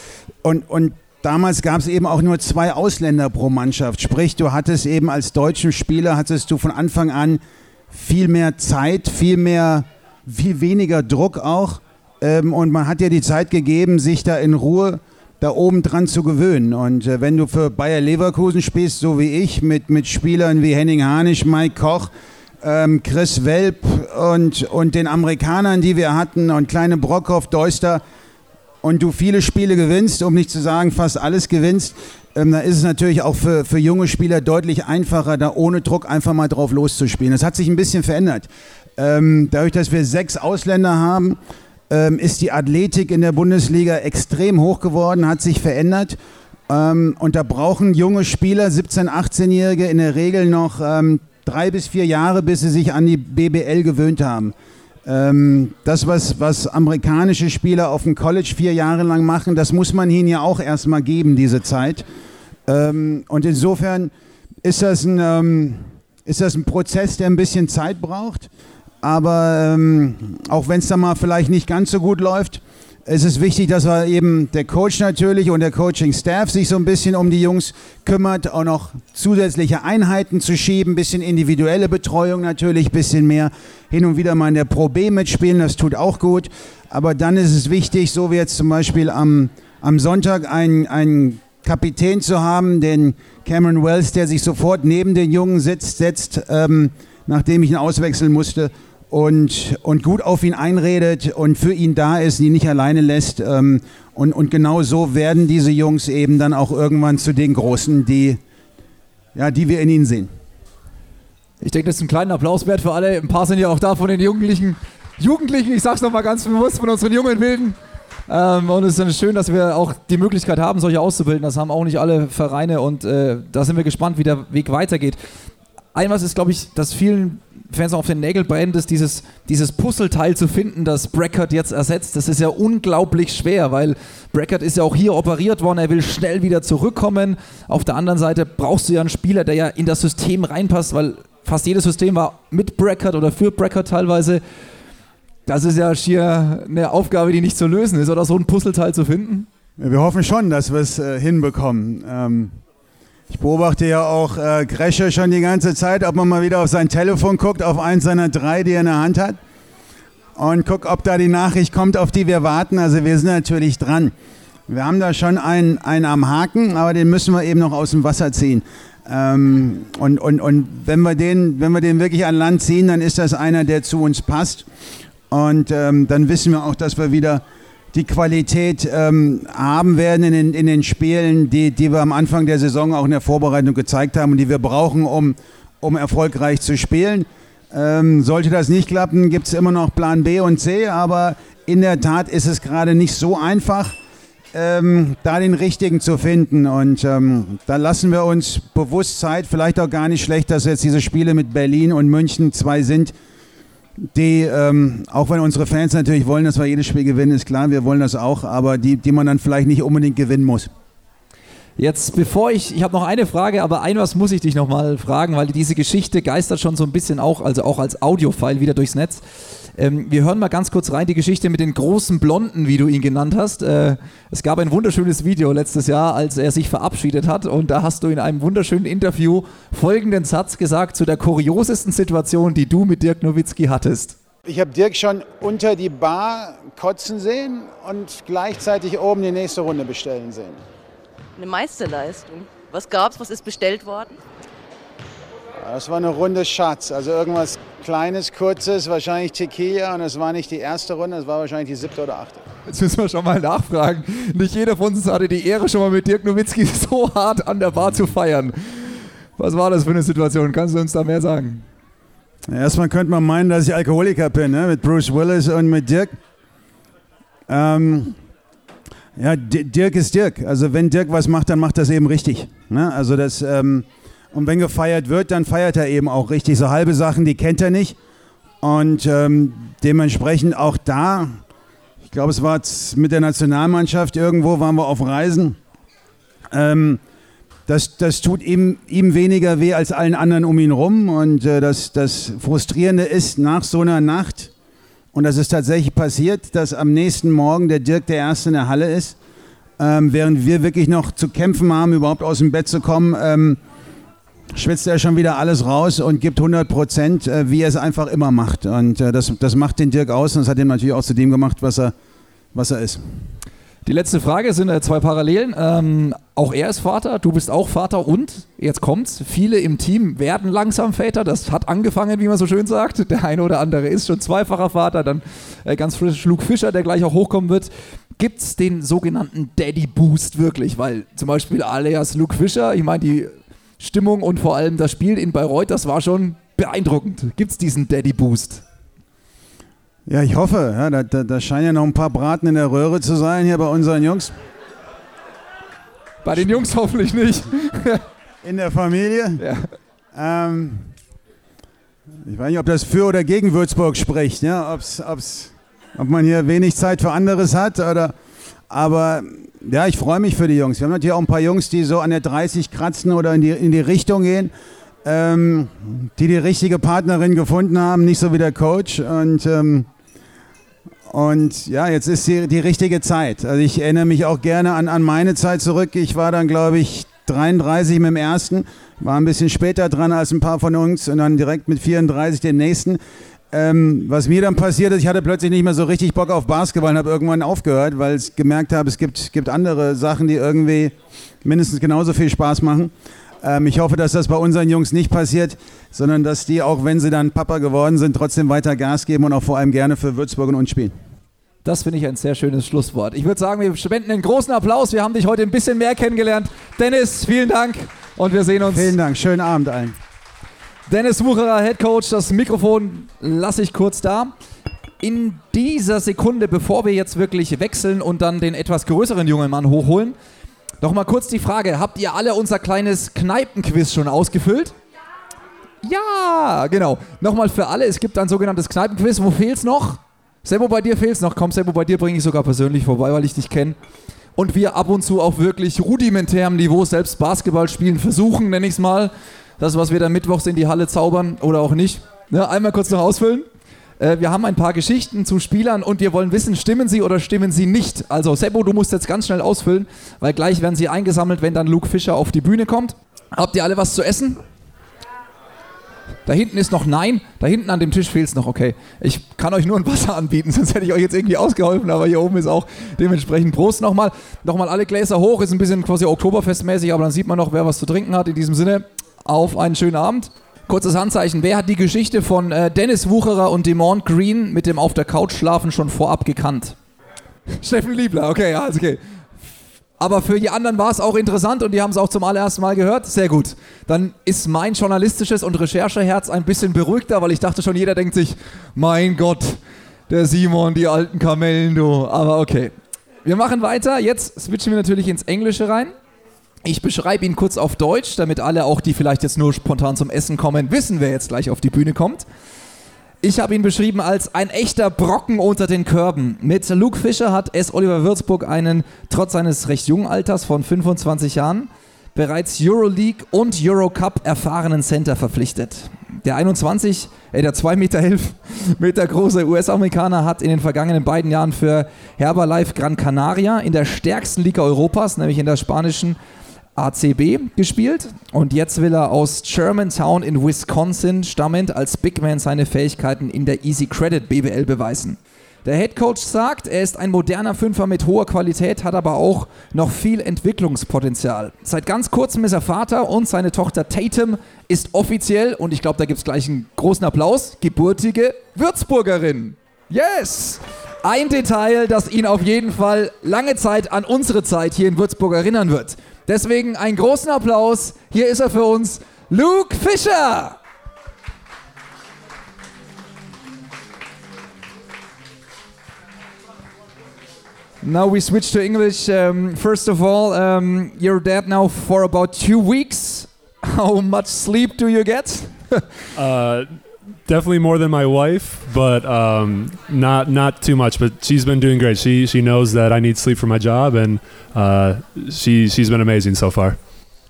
und, und damals gab es eben auch nur zwei Ausländer pro Mannschaft. Sprich, du hattest eben als deutschen Spieler, hattest du von Anfang an viel mehr Zeit, viel mehr, viel weniger Druck auch. Ähm, und man hat dir die Zeit gegeben, sich da in Ruhe da oben dran zu gewöhnen. Und äh, wenn du für Bayer Leverkusen spielst, so wie ich, mit, mit Spielern wie Henning Hanisch, Mike Koch, ähm, Chris Welp und, und den Amerikanern, die wir hatten, und kleine Brockhoff, Deuster, und du viele Spiele gewinnst, um nicht zu sagen fast alles gewinnst, ähm, da ist es natürlich auch für, für junge Spieler deutlich einfacher, da ohne Druck einfach mal drauf loszuspielen. Das hat sich ein bisschen verändert. Ähm, dadurch, dass wir sechs Ausländer haben, ähm, ist die Athletik in der Bundesliga extrem hoch geworden, hat sich verändert. Ähm, und da brauchen junge Spieler, 17-, 18-Jährige in der Regel noch ähm, drei bis vier Jahre, bis sie sich an die BBL gewöhnt haben. Ähm, das, was, was amerikanische Spieler auf dem College vier Jahre lang machen, das muss man ihnen ja auch erstmal geben, diese Zeit. Ähm, und insofern ist das, ein, ähm, ist das ein Prozess, der ein bisschen Zeit braucht. Aber ähm, auch wenn es dann mal vielleicht nicht ganz so gut läuft, es ist wichtig, dass wir eben der Coach natürlich und der Coaching-Staff sich so ein bisschen um die Jungs kümmert, auch noch zusätzliche Einheiten zu schieben, bisschen individuelle Betreuung natürlich, bisschen mehr hin und wieder mal in der Pro B mitspielen, das tut auch gut. Aber dann ist es wichtig, so wie jetzt zum Beispiel am, am Sonntag einen, einen Kapitän zu haben, den Cameron Wells, der sich sofort neben den Jungen sitzt, setzt, ähm, nachdem ich ihn auswechseln musste und, und gut auf ihn einredet und für ihn da ist, ihn nicht alleine lässt. Ähm, und, und genau so werden diese Jungs eben dann auch irgendwann zu den Großen, die, ja, die wir in ihnen sehen. Ich denke, das ist ein kleiner Applaus wert für alle. Ein paar sind ja auch da von den Jugendlichen. Jugendlichen, ich sage es nochmal ganz bewusst, von unseren jungen Wilden. Ähm, und es ist schön, dass wir auch die Möglichkeit haben, solche auszubilden. Das haben auch nicht alle Vereine und äh, da sind wir gespannt, wie der Weg weitergeht. Ein was ist, glaube ich, dass vielen Fans auf den Nägel brennt, ist dieses, dieses Puzzleteil zu finden, das Brackert jetzt ersetzt. Das ist ja unglaublich schwer, weil Brackert ist ja auch hier operiert worden, er will schnell wieder zurückkommen. Auf der anderen Seite brauchst du ja einen Spieler, der ja in das System reinpasst, weil fast jedes System war mit Brackert oder für Brackert teilweise. Das ist ja schier eine Aufgabe, die nicht zu lösen ist, oder so ein Puzzleteil zu finden. Wir hoffen schon, dass wir es äh, hinbekommen. Ähm ich beobachte ja auch äh, Gresche schon die ganze Zeit, ob man mal wieder auf sein Telefon guckt, auf eins seiner drei, die er in der Hand hat. Und guck, ob da die Nachricht kommt, auf die wir warten. Also wir sind natürlich dran. Wir haben da schon einen, einen am Haken, aber den müssen wir eben noch aus dem Wasser ziehen. Ähm, und und, und wenn, wir den, wenn wir den wirklich an Land ziehen, dann ist das einer, der zu uns passt. Und ähm, dann wissen wir auch, dass wir wieder die Qualität ähm, haben werden in den, in den Spielen, die, die wir am Anfang der Saison auch in der Vorbereitung gezeigt haben und die wir brauchen, um, um erfolgreich zu spielen. Ähm, sollte das nicht klappen, gibt es immer noch Plan B und C, aber in der Tat ist es gerade nicht so einfach, ähm, da den richtigen zu finden. Und ähm, da lassen wir uns bewusst Zeit, vielleicht auch gar nicht schlecht, dass jetzt diese Spiele mit Berlin und München zwei sind, die, ähm, auch wenn unsere Fans natürlich wollen, dass wir jedes Spiel gewinnen, ist klar, wir wollen das auch, aber die, die man dann vielleicht nicht unbedingt gewinnen muss. Jetzt, bevor ich, ich habe noch eine Frage, aber ein was muss ich dich nochmal fragen, weil diese Geschichte geistert schon so ein bisschen auch, also auch als Audiofile wieder durchs Netz. Ähm, wir hören mal ganz kurz rein die Geschichte mit den großen Blonden, wie du ihn genannt hast. Äh, es gab ein wunderschönes Video letztes Jahr, als er sich verabschiedet hat und da hast du in einem wunderschönen Interview folgenden Satz gesagt zu der kuriosesten Situation, die du mit Dirk Nowitzki hattest. Ich habe Dirk schon unter die Bar kotzen sehen und gleichzeitig oben die nächste Runde bestellen sehen. Eine Meisterleistung. Was gab's? Was ist bestellt worden? Das war eine Runde Schatz, also irgendwas Kleines, Kurzes, wahrscheinlich Tequila und es war nicht die erste Runde, es war wahrscheinlich die siebte oder achte. Jetzt müssen wir schon mal nachfragen. Nicht jeder von uns hatte die Ehre, schon mal mit Dirk Nowitzki so hart an der Bar zu feiern. Was war das für eine Situation? Kannst du uns da mehr sagen? Erstmal könnte man meinen, dass ich Alkoholiker bin, ne? mit Bruce Willis und mit Dirk. Ähm, ja, Dirk ist Dirk. Also wenn Dirk was macht, dann macht das eben richtig. Ne? Also das, ähm, und wenn gefeiert wird, dann feiert er eben auch richtig. So halbe Sachen, die kennt er nicht. Und ähm, dementsprechend auch da, ich glaube, es war mit der Nationalmannschaft irgendwo, waren wir auf Reisen. Ähm, das, das tut ihm, ihm weniger weh als allen anderen um ihn rum. Und äh, das, das Frustrierende ist, nach so einer Nacht, und das ist tatsächlich passiert, dass am nächsten Morgen der Dirk der Erste in der Halle ist, ähm, während wir wirklich noch zu kämpfen haben, überhaupt aus dem Bett zu kommen, ähm, schwitzt er schon wieder alles raus und gibt 100 Prozent, äh, wie er es einfach immer macht. Und äh, das, das macht den Dirk aus und das hat ihn natürlich auch zu dem gemacht, was er, was er ist. Die letzte Frage sind äh, zwei Parallelen. Ähm, auch er ist Vater, du bist auch Vater und jetzt kommt's. Viele im Team werden langsam Väter. Das hat angefangen, wie man so schön sagt. Der eine oder andere ist schon zweifacher Vater. Dann äh, ganz frisch Luke Fischer, der gleich auch hochkommen wird. Gibt es den sogenannten Daddy Boost wirklich? Weil zum Beispiel alias Luke Fischer, ich meine, die Stimmung und vor allem das Spiel in Bayreuth, das war schon beeindruckend. Gibt es diesen Daddy Boost? Ja, ich hoffe. Ja, da, da, da scheinen ja noch ein paar Braten in der Röhre zu sein hier bei unseren Jungs. Bei den Jungs hoffentlich nicht. in der Familie. Ja. Ähm, ich weiß nicht, ob das für oder gegen Würzburg spricht. Ja? Ob's, ob's, ob man hier wenig Zeit für anderes hat. Oder, aber ja, ich freue mich für die Jungs. Wir haben natürlich auch ein paar Jungs, die so an der 30 kratzen oder in die, in die Richtung gehen. Ähm, die die richtige Partnerin gefunden haben, nicht so wie der Coach. Und ähm, und ja, jetzt ist die, die richtige Zeit. Also ich erinnere mich auch gerne an, an meine Zeit zurück. Ich war dann, glaube ich, 33 mit dem ersten, war ein bisschen später dran als ein paar von uns und dann direkt mit 34 den nächsten. Ähm, was mir dann passiert ist, ich hatte plötzlich nicht mehr so richtig Bock auf Basketball und habe irgendwann aufgehört, weil ich gemerkt habe, es gibt, gibt andere Sachen, die irgendwie mindestens genauso viel Spaß machen. Ähm, ich hoffe, dass das bei unseren Jungs nicht passiert, sondern dass die, auch wenn sie dann Papa geworden sind, trotzdem weiter Gas geben und auch vor allem gerne für Würzburg und uns spielen. Das finde ich ein sehr schönes Schlusswort. Ich würde sagen, wir spenden einen großen Applaus. Wir haben dich heute ein bisschen mehr kennengelernt. Dennis, vielen Dank und wir sehen uns. Vielen Dank, schönen Abend allen. Dennis Wucherer, Head Coach, das Mikrofon lasse ich kurz da. In dieser Sekunde, bevor wir jetzt wirklich wechseln und dann den etwas größeren jungen Mann hochholen, noch mal kurz die Frage: Habt ihr alle unser kleines Kneipenquiz schon ausgefüllt? Ja, genau. Nochmal für alle: Es gibt ein sogenanntes Kneipenquiz. Wo fehlt es noch? Sebo, bei dir fehlt es noch. Komm, Sebo, bei dir bringe ich sogar persönlich vorbei, weil ich dich kenne. Und wir ab und zu auf wirklich rudimentärem Niveau selbst Basketball spielen versuchen, nenne ich es mal. Das, was wir dann mittwochs in die Halle zaubern oder auch nicht. Ja, einmal kurz noch ausfüllen. Äh, wir haben ein paar Geschichten zu Spielern und wir wollen wissen, stimmen sie oder stimmen sie nicht. Also Sebo, du musst jetzt ganz schnell ausfüllen, weil gleich werden sie eingesammelt, wenn dann Luke Fischer auf die Bühne kommt. Habt ihr alle was zu essen? Da hinten ist noch Nein, da hinten an dem Tisch fehlt es noch, okay. Ich kann euch nur ein Wasser anbieten, sonst hätte ich euch jetzt irgendwie ausgeholfen, aber hier oben ist auch dementsprechend Prost nochmal. Nochmal alle Gläser hoch, ist ein bisschen quasi Oktoberfestmäßig, aber dann sieht man noch, wer was zu trinken hat. In diesem Sinne, auf einen schönen Abend. Kurzes Handzeichen. Wer hat die Geschichte von äh, Dennis Wucherer und Demont Green mit dem Auf der Couch schlafen schon vorab gekannt? Steffen Liebler, okay, ja, okay. Aber für die anderen war es auch interessant und die haben es auch zum allerersten Mal gehört. Sehr gut. Dann ist mein journalistisches und Rechercheherz ein bisschen beruhigter, weil ich dachte schon, jeder denkt sich, mein Gott, der Simon, die alten Kamellen, du. Aber okay. Wir machen weiter. Jetzt switchen wir natürlich ins Englische rein. Ich beschreibe ihn kurz auf Deutsch, damit alle auch, die vielleicht jetzt nur spontan zum Essen kommen, wissen, wer jetzt gleich auf die Bühne kommt. Ich habe ihn beschrieben als ein echter Brocken unter den Körben. Mit Luke Fischer hat S. Oliver Würzburg einen, trotz seines recht jungen Alters von 25 Jahren, bereits Euroleague und Eurocup erfahrenen Center verpflichtet. Der 21, äh, der 2 Meter, 11 Meter große US-Amerikaner hat in den vergangenen beiden Jahren für Herbalife Gran Canaria in der stärksten Liga Europas, nämlich in der spanischen ACB gespielt und jetzt will er aus Germantown in Wisconsin stammend als Big Man seine Fähigkeiten in der Easy Credit BBL beweisen. Der Head Coach sagt, er ist ein moderner Fünfer mit hoher Qualität, hat aber auch noch viel Entwicklungspotenzial. Seit ganz kurzem ist er Vater und seine Tochter Tatum ist offiziell, und ich glaube, da gibt es gleich einen großen Applaus, gebürtige Würzburgerin. Yes! ein Detail, das ihn auf jeden Fall lange Zeit an unsere Zeit hier in Würzburg erinnern wird. Deswegen einen großen Applaus. Hier ist er für uns, Luke Fischer. Now we switch to English. Um, first of all, um, you're dead now for about two weeks. How much sleep do you get? Uh, definitely more than my wife, but um, not not too much. But she's been doing great. She she knows that I need sleep for my job, and uh, she she's been amazing so far.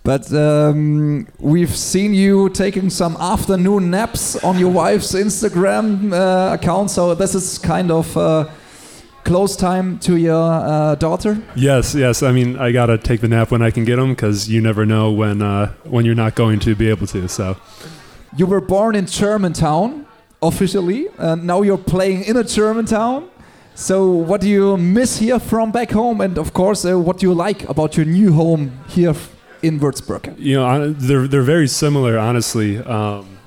But um, we've seen you taking some afternoon naps on your wife's Instagram uh, account, so this is kind of uh, close time to your uh, daughter. Yes, yes. I mean, I gotta take the nap when I can get them because you never know when uh, when you're not going to be able to. So You were born in Germantown, officially, and now you're playing in a Germantown. So, what do you miss here from back home, and of course, uh, what do you like about your new home here in Würzburg? you know they're they're very similar, honestly. Um,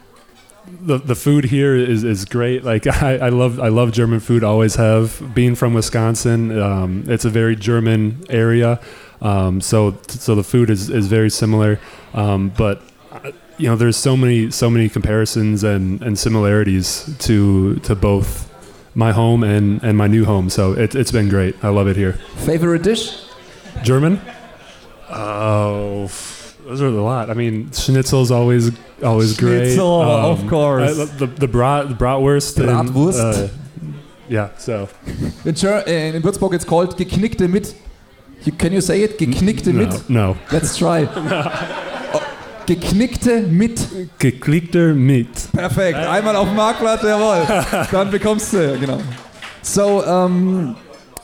the the food here is, is great. Like I, I love I love German food. Always have. Being from Wisconsin, um, it's a very German area. Um, so so the food is, is very similar. Um, but uh, you know there's so many so many comparisons and, and similarities to to both my home and, and my new home. So it, it's been great. I love it here. Favorite dish? German? Oh, those are a lot. I mean, schnitzel's always always great. Um, Schnitzel, of course. I- the the brat the bratwurst. and, Bratwurst. uh, yeah. So In, Ger in Würzburg, it's called geknickte mit. You, can you say it? Geknickte no, mit? no. Let's try. Oh, geknickte mit. Geklickter mit. Perfekt. Einmal auf dem Marktplatz, jawohl. Dann bekommst du, genau. So, um,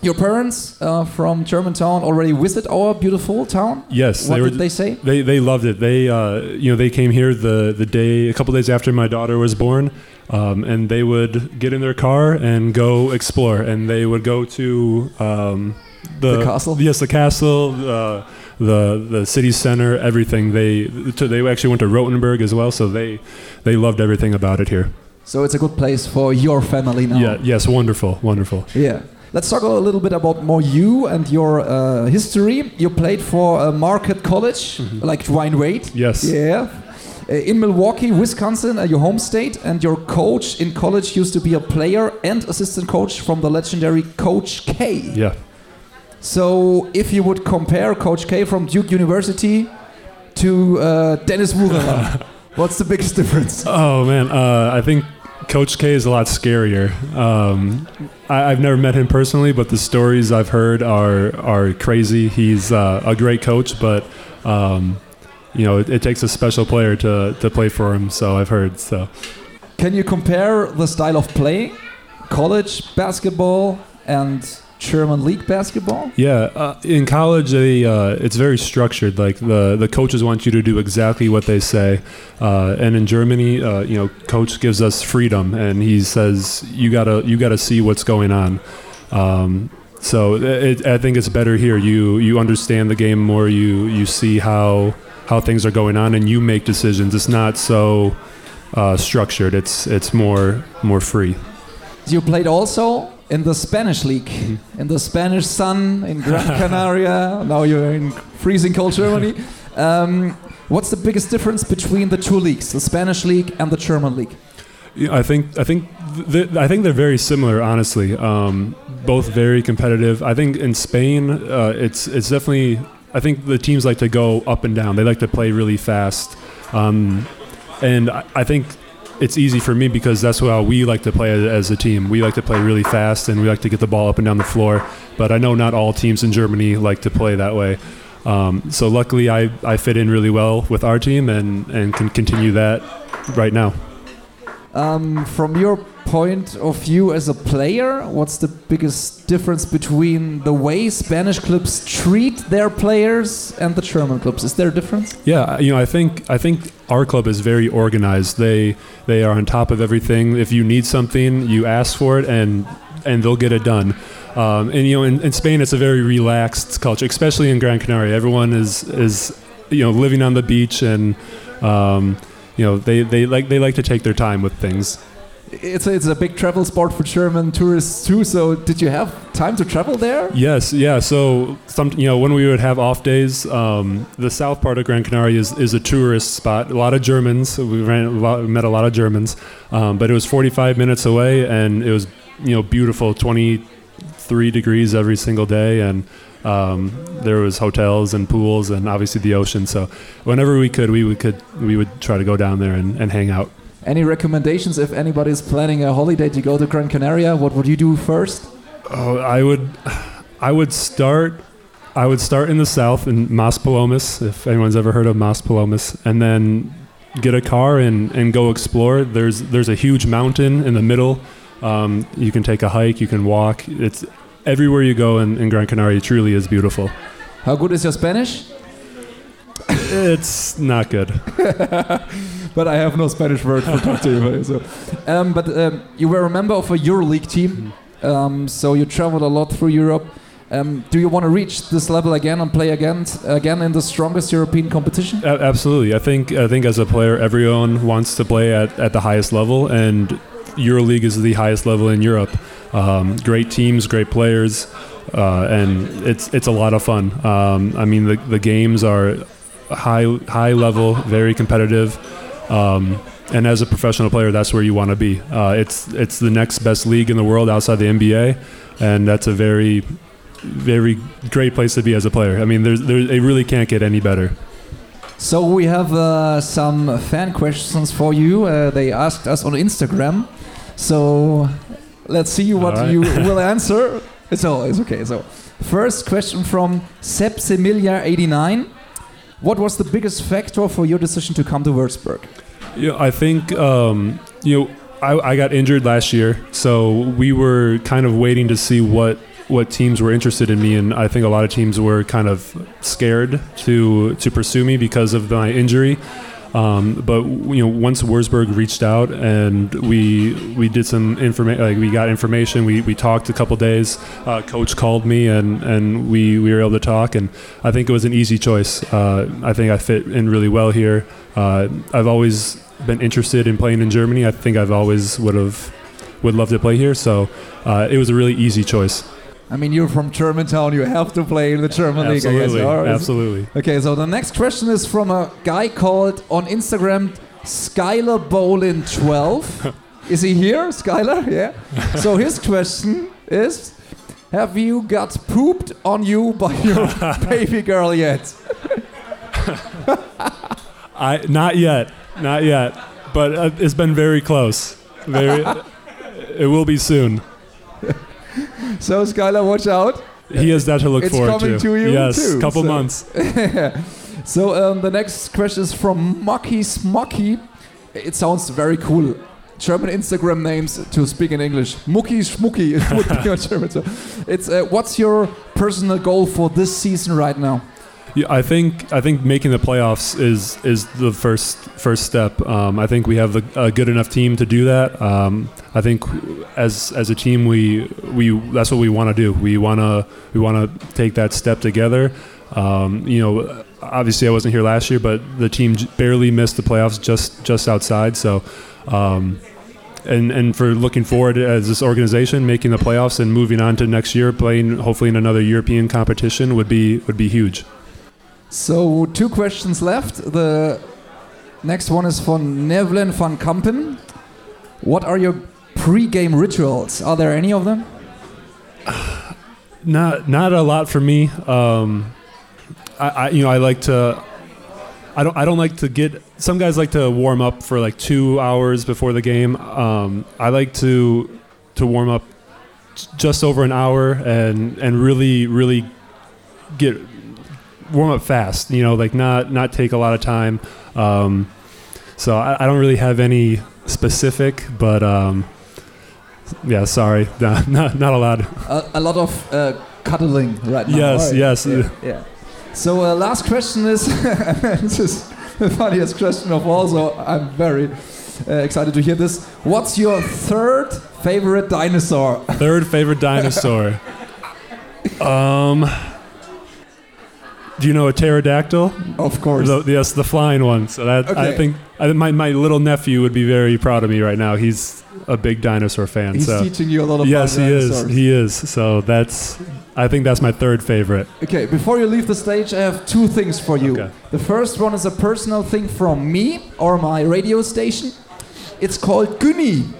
your parents uh, from Germantown already visit our beautiful town? Yes, What they were. did they say? They, they loved it. They uh, you know they came here the the day a couple days after my daughter was born, um, and they would get in their car and go explore, and they would go to um, the, The castle? Yes, the castle, uh, the the city center, everything. They to, they actually went to Rothenburg as well, so they they loved everything about it here. So it's a good place for your family now. Yeah. Yes. Wonderful. Wonderful. Yeah. Let's talk a little bit about more you and your uh, history. You played for uh, Marquette College, like Dwayne Wade. Yes. Yeah. Uh, in Milwaukee, Wisconsin, your home state, and your coach in college used to be a player and assistant coach from the legendary Coach K. Yeah. So, if you would compare Coach K from Duke University to uh, Dennis Wucherer, what's the biggest difference? Oh man, uh, I think Coach K is a lot scarier. Um, I, I've never met him personally, but the stories I've heard are are crazy. He's uh, a great coach, but um, you know it, it takes a special player to, to play for him. So I've heard. So Can you compare the style of playing, college basketball and German league basketball? yeah, uh, in college they uh, it's very structured. Like the the coaches want you to do exactly what they say, uh, and in Germany, uh, you know, coach gives us freedom, and he says you gotta you gotta see what's going on. Um, so it, I think it's better here. You you understand the game more. You you see how how things are going on, and you make decisions. It's not so uh, structured. It's it's more more free. You played also in the Spanish league, in the Spanish sun in Gran Canaria. now you're in freezing cold Germany. Um, what's the biggest difference between the two leagues, the Spanish league and the German league? Yeah, I think I think th- I think they're very similar. Honestly, um, both very competitive. I think in Spain, uh, it's it's definitely. I think the teams like to go up and down. They like to play really fast, um, and I, I think it's easy for me because that's how we like to play as, a team. We like to play really fast and we like to get the ball up and down the floor. But I know not all teams in Germany like to play that way. Um, so luckily, I, I fit in really well with our team and, and can continue that right now. Um, from your point of view as a player, what's the biggest difference between the way Spanish clubs treat their players and the German clubs? Is there a difference? Yeah, you know, I think I think our club is very organized. They they are on top of everything. If you need something, you ask for it, and and they'll get it done. Um, and you know, in, in Spain, it's a very relaxed culture, especially in Gran Canaria. Everyone is is you know living on the beach, and um, you know they, they like they like to take their time with things. It's a, it's a big travel sport for German tourists too. So did you have time to travel there? Yes, yeah. So some, you know, when we would have off days, um, the south part of Gran Canaria is, is a tourist spot. A lot of Germans. We ran a lot, met a lot of Germans, um, but it was 45 minutes away, and it was you know beautiful, 23 degrees every single day, and um, there was hotels and pools, and obviously the ocean. So whenever we could, we would could we would try to go down there and, and hang out. Any recommendations if anybody is planning a holiday to go to Gran Canaria? What would you do first? Oh, I would, I would start, I would start in the south in Mas Palomas, if anyone's ever heard of Mas Palomas, and then get a car and, and go explore. There's there's a huge mountain in the middle. Um, you can take a hike, you can walk. It's everywhere you go in, in Gran Canaria. Truly is beautiful. How good is your Spanish? It's not good. but I have no Spanish word for talk to you. So, um, but um, you were a member of a EuroLeague team, um, so you traveled a lot through Europe. Um, do you want to reach this level again and play again, again in the strongest European competition? A- absolutely. I think I think as a player, everyone wants to play at, at the highest level, and EuroLeague is the highest level in Europe. Um, great teams, great players, uh, and it's it's a lot of fun. Um, I mean, the the games are high high level, very competitive. Um, and as a professional player, that's where you want to be. Uh, it's it's the next best league in the world outside the NBA, and that's a very very great place to be as a player. I mean, there's, there, it really can't get any better. So we have uh, some fan questions for you. Uh, they asked us on Instagram. So let's see what right. you will answer. It's all it's okay. So first question from Seb Semilia89. What was the biggest factor for your decision to come to Würzburg? Yeah, I think um, you know I, I got injured last year, so we were kind of waiting to see what what teams were interested in me, and I think a lot of teams were kind of scared to to pursue me because of my injury. Um, but you know, once Wurzburg reached out and we we did some information, like we got information, we, we talked a couple days. Uh, coach called me and, and we, we were able to talk, and I think it was an easy choice. Uh, I think I fit in really well here. Uh, I've always been interested in playing in Germany. I think I've always would have would love to play here, so uh, it was a really easy choice. I mean, you're from Germantown. You have to play in the German absolutely, league. I guess. Absolutely. Okay, so the next question is from a guy called on Instagram Skylar Bolin 12. is he here, Skylar? Yeah. so his question is: Have you got pooped on you by your baby girl yet? I not yet, not yet, but uh, it's been very close. Very, it will be soon. So Skylar, watch out. He has that to look It's forward to. It's coming to you yes, too, couple so- months. So um, the next question is from Mucky Smucky. It sounds very cool. German Instagram names to speak in English. Mucky Schmucky would be on German. So it's uh, what's your personal goal for this season right now? Yeah, I think I think making the playoffs is is the first first step. Um, I think we have the, a good enough team to do that. Um, I think as as a team we we that's what we want to do. We want to we want to take that step together. Um, you know, obviously I wasn't here last year, but the team barely missed the playoffs just just outside. So. Um, and, and for looking forward as this organization making the playoffs and moving on to next year playing hopefully in another European competition would be would be huge. So two questions left. The next one is from Nevlin van Kampen. What are your pre-game rituals? Are there any of them? Not not a lot for me. Um, I, I you know I like to. I don't. I don't like to get. Some guys like to warm up for like two hours before the game. Um, I like to to warm up just over an hour and and really really get warm up fast. You know, like not not take a lot of time. Um, so I, I don't really have any specific, but um, yeah, sorry, not not, not allowed. A, a lot of uh, cuddling right now. Yes, Alright. yes. Yeah. yeah. So uh, last question is this is the funniest question of all. So I'm very uh, excited to hear this. What's your third favorite dinosaur? Third favorite dinosaur. um, do you know a pterodactyl? Of course. The, yes, the flying one. So that I think I, my my little nephew would be very proud of me right now. He's a big dinosaur fan. He's so teaching you a lot of yes, he is. He is. So that's. I think that's my third favorite. Okay, before you leave the stage, I have two things for you. Okay. The first one is a personal thing from me or my radio station. It's called Günni.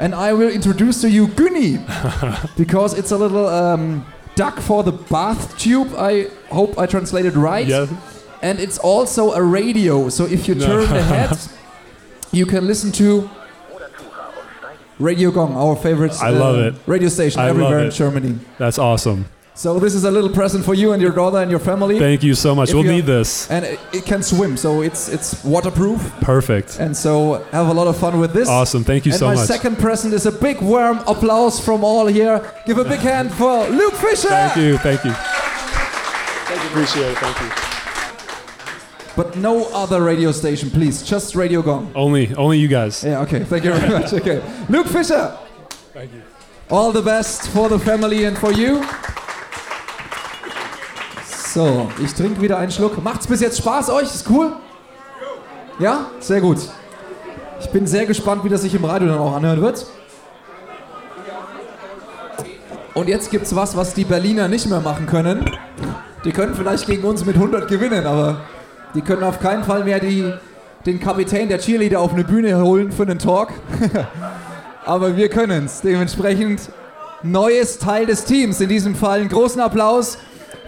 And I will introduce to you Günni because it's a little um, duck for the bath tube. I hope I translated right. Yeah. And it's also a radio. So if you No. turn the head, you can listen to Radio Gong, our favorite uh, I love it. radio station I everywhere love in. Germany. That's awesome. So this is a little present for you and your daughter and your family. Thank you so much. If we'll need this. and it, it can swim, so it's it's waterproof. Perfect. And so have a lot of fun with this. Awesome. Thank you and so my much. second present is a big warm applause from all here. Give a big hand for Luke Fisher. Thank you. Thank you. Thank you. Appreciate it. Thank you. But no other radio station, please. Just Radio Gong. Only, only you guys. Yeah, okay. Thank you very much. Okay. Luke Fisher. Thank you. All the best for the family and for you. So, ich trinke wieder einen Schluck. Macht's bis jetzt Spaß euch? Ist cool? Ja? Sehr gut. Ich bin sehr gespannt, wie das sich im Radio dann auch anhören wird. Und jetzt gibt's was, was die Berliner nicht mehr machen können. Die können vielleicht gegen uns mit 100 gewinnen, aber die können auf keinen Fall mehr die, den Kapitän der Cheerleader auf eine Bühne holen für einen Talk. aber wir können es. Dementsprechend neues Teil des Teams. In diesem Fall einen großen Applaus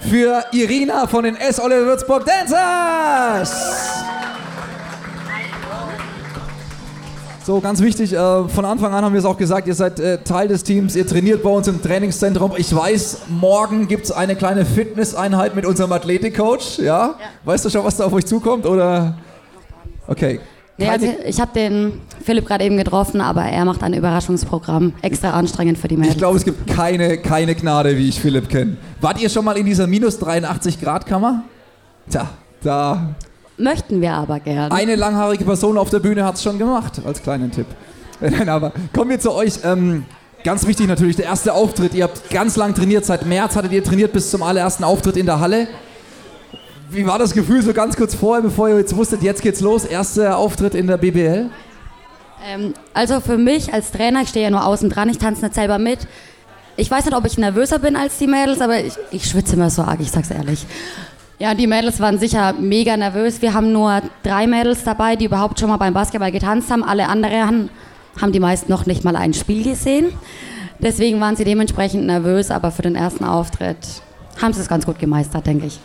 für Irina von den S. Oliver Würzburg Dancers. So, ganz wichtig, äh, von Anfang an haben wir es auch gesagt, ihr seid äh, Teil des Teams, ihr trainiert bei uns im Trainingszentrum. Ich weiß, morgen gibt es eine kleine Fitnesseinheit mit unserem Athletikcoach, ja? Weißt du schon, was da auf euch zukommt, oder? Okay. Nee, also ich habe den Philipp gerade eben getroffen, aber er macht ein Überraschungsprogramm. Extra anstrengend für die Mädels. Ich glaube, es gibt keine, keine Gnade, wie ich Philipp kenne. Wart ihr schon mal in dieser minus 83 Grad Kammer? Tja, da. Möchten wir aber gern. Eine langhaarige Person auf der Bühne hat es schon gemacht, als kleinen Tipp. Nein, aber kommen wir zu euch. Ähm, ganz wichtig natürlich, der erste Auftritt. Ihr habt ganz lang trainiert, seit März hattet ihr trainiert bis zum allerersten Auftritt in der Halle. Wie war das Gefühl so ganz kurz vorher, bevor ihr jetzt wusstet, jetzt geht's los? Erster Auftritt in der BBL? Ähm, also für mich als Trainer, ich stehe ja nur außen dran, ich tanze nicht selber mit. Ich weiß nicht, ob ich nervöser bin als die Mädels, aber ich, ich schwitze immer so arg, ich sag's ehrlich. Ja, die Mädels waren sicher mega nervös. Wir haben nur drei Mädels dabei, die überhaupt schon mal beim Basketball getanzt haben. Alle anderen haben die meisten noch nicht mal ein Spiel gesehen. Deswegen waren sie dementsprechend nervös, aber für den ersten Auftritt haben sie es ganz gut gemeistert, denke ich.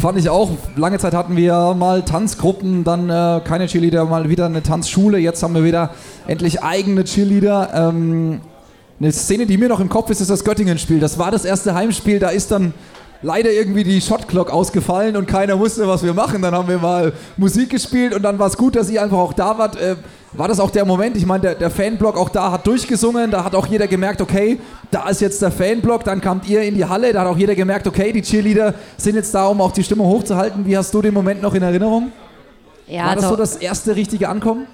Fand ich auch. Lange Zeit hatten wir mal Tanzgruppen, dann äh, keine Cheerleader, mal wieder eine Tanzschule. Jetzt haben wir wieder endlich eigene Cheerleader. Ähm, eine Szene, die mir noch im Kopf ist, ist das Göttingen-Spiel. Das war das erste Heimspiel. Da ist dann leider irgendwie die Shotclock ausgefallen und keiner wusste, was wir machen. Dann haben wir mal Musik gespielt und dann war es gut, dass ihr einfach auch da wart. Äh, war das auch der Moment? Ich meine, der, der Fanblock auch da hat durchgesungen. Da hat auch jeder gemerkt, okay, da ist jetzt der Fanblock. Dann kamt ihr in die Halle. Da hat auch jeder gemerkt, okay, die Cheerleader sind jetzt da, um auch die Stimmung hochzuhalten. Wie hast du den Moment noch in Erinnerung? Ja, War das also- so das erste richtige Ankommen?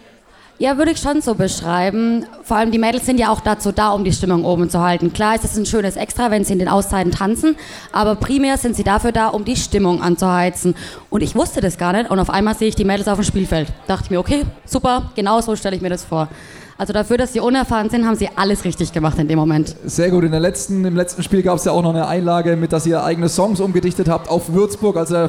Ja, würde ich schon so beschreiben. Vor allem die Mädels sind ja auch dazu da, um die Stimmung oben zu halten. Klar ist es ein schönes Extra, wenn sie in den Auszeiten tanzen, aber primär sind sie dafür da, um die Stimmung anzuheizen. Und ich wusste das gar nicht und auf einmal sehe ich die Mädels auf dem Spielfeld. Dachte ich mir, okay, super, genau so stelle ich mir das vor. Also dafür, dass sie unerfahren sind, haben sie alles richtig gemacht in dem Moment. Sehr gut. In der letzten, Im letzten Spiel gab es ja auch noch eine Einlage mit, dass ihr eigene Songs umgedichtet habt auf Würzburg. Also da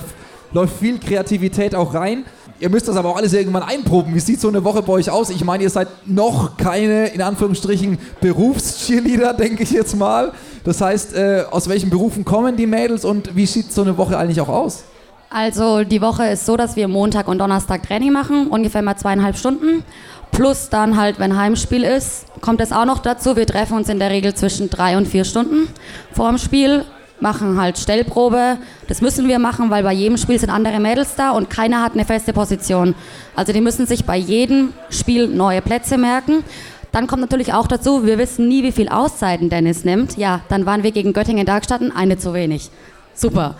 läuft viel Kreativität auch rein. Ihr müsst das aber auch alles irgendwann einproben. Wie sieht so eine Woche bei euch aus? Ich meine, ihr seid noch keine, in Anführungsstrichen, Berufscheerleader, denke ich jetzt mal. Das heißt, äh, aus welchen Berufen kommen die Mädels und wie sieht so eine Woche eigentlich auch aus? Also die Woche ist so, dass wir Montag und Donnerstag Training machen, ungefähr mal zweieinhalb Stunden. Plus dann halt, wenn Heimspiel ist, kommt es auch noch dazu. Wir treffen uns in der Regel zwischen drei und vier Stunden vor dem Spiel, machen halt Stellprobe. Das müssen wir machen, weil bei jedem Spiel sind andere Mädels da und keiner hat eine feste Position. Also die müssen sich bei jedem Spiel neue Plätze merken. Dann kommt natürlich auch dazu, wir wissen nie, wie viel Auszeiten Dennis nimmt. Ja, dann waren wir gegen Göttingen Dargstatten, eine zu wenig. Super.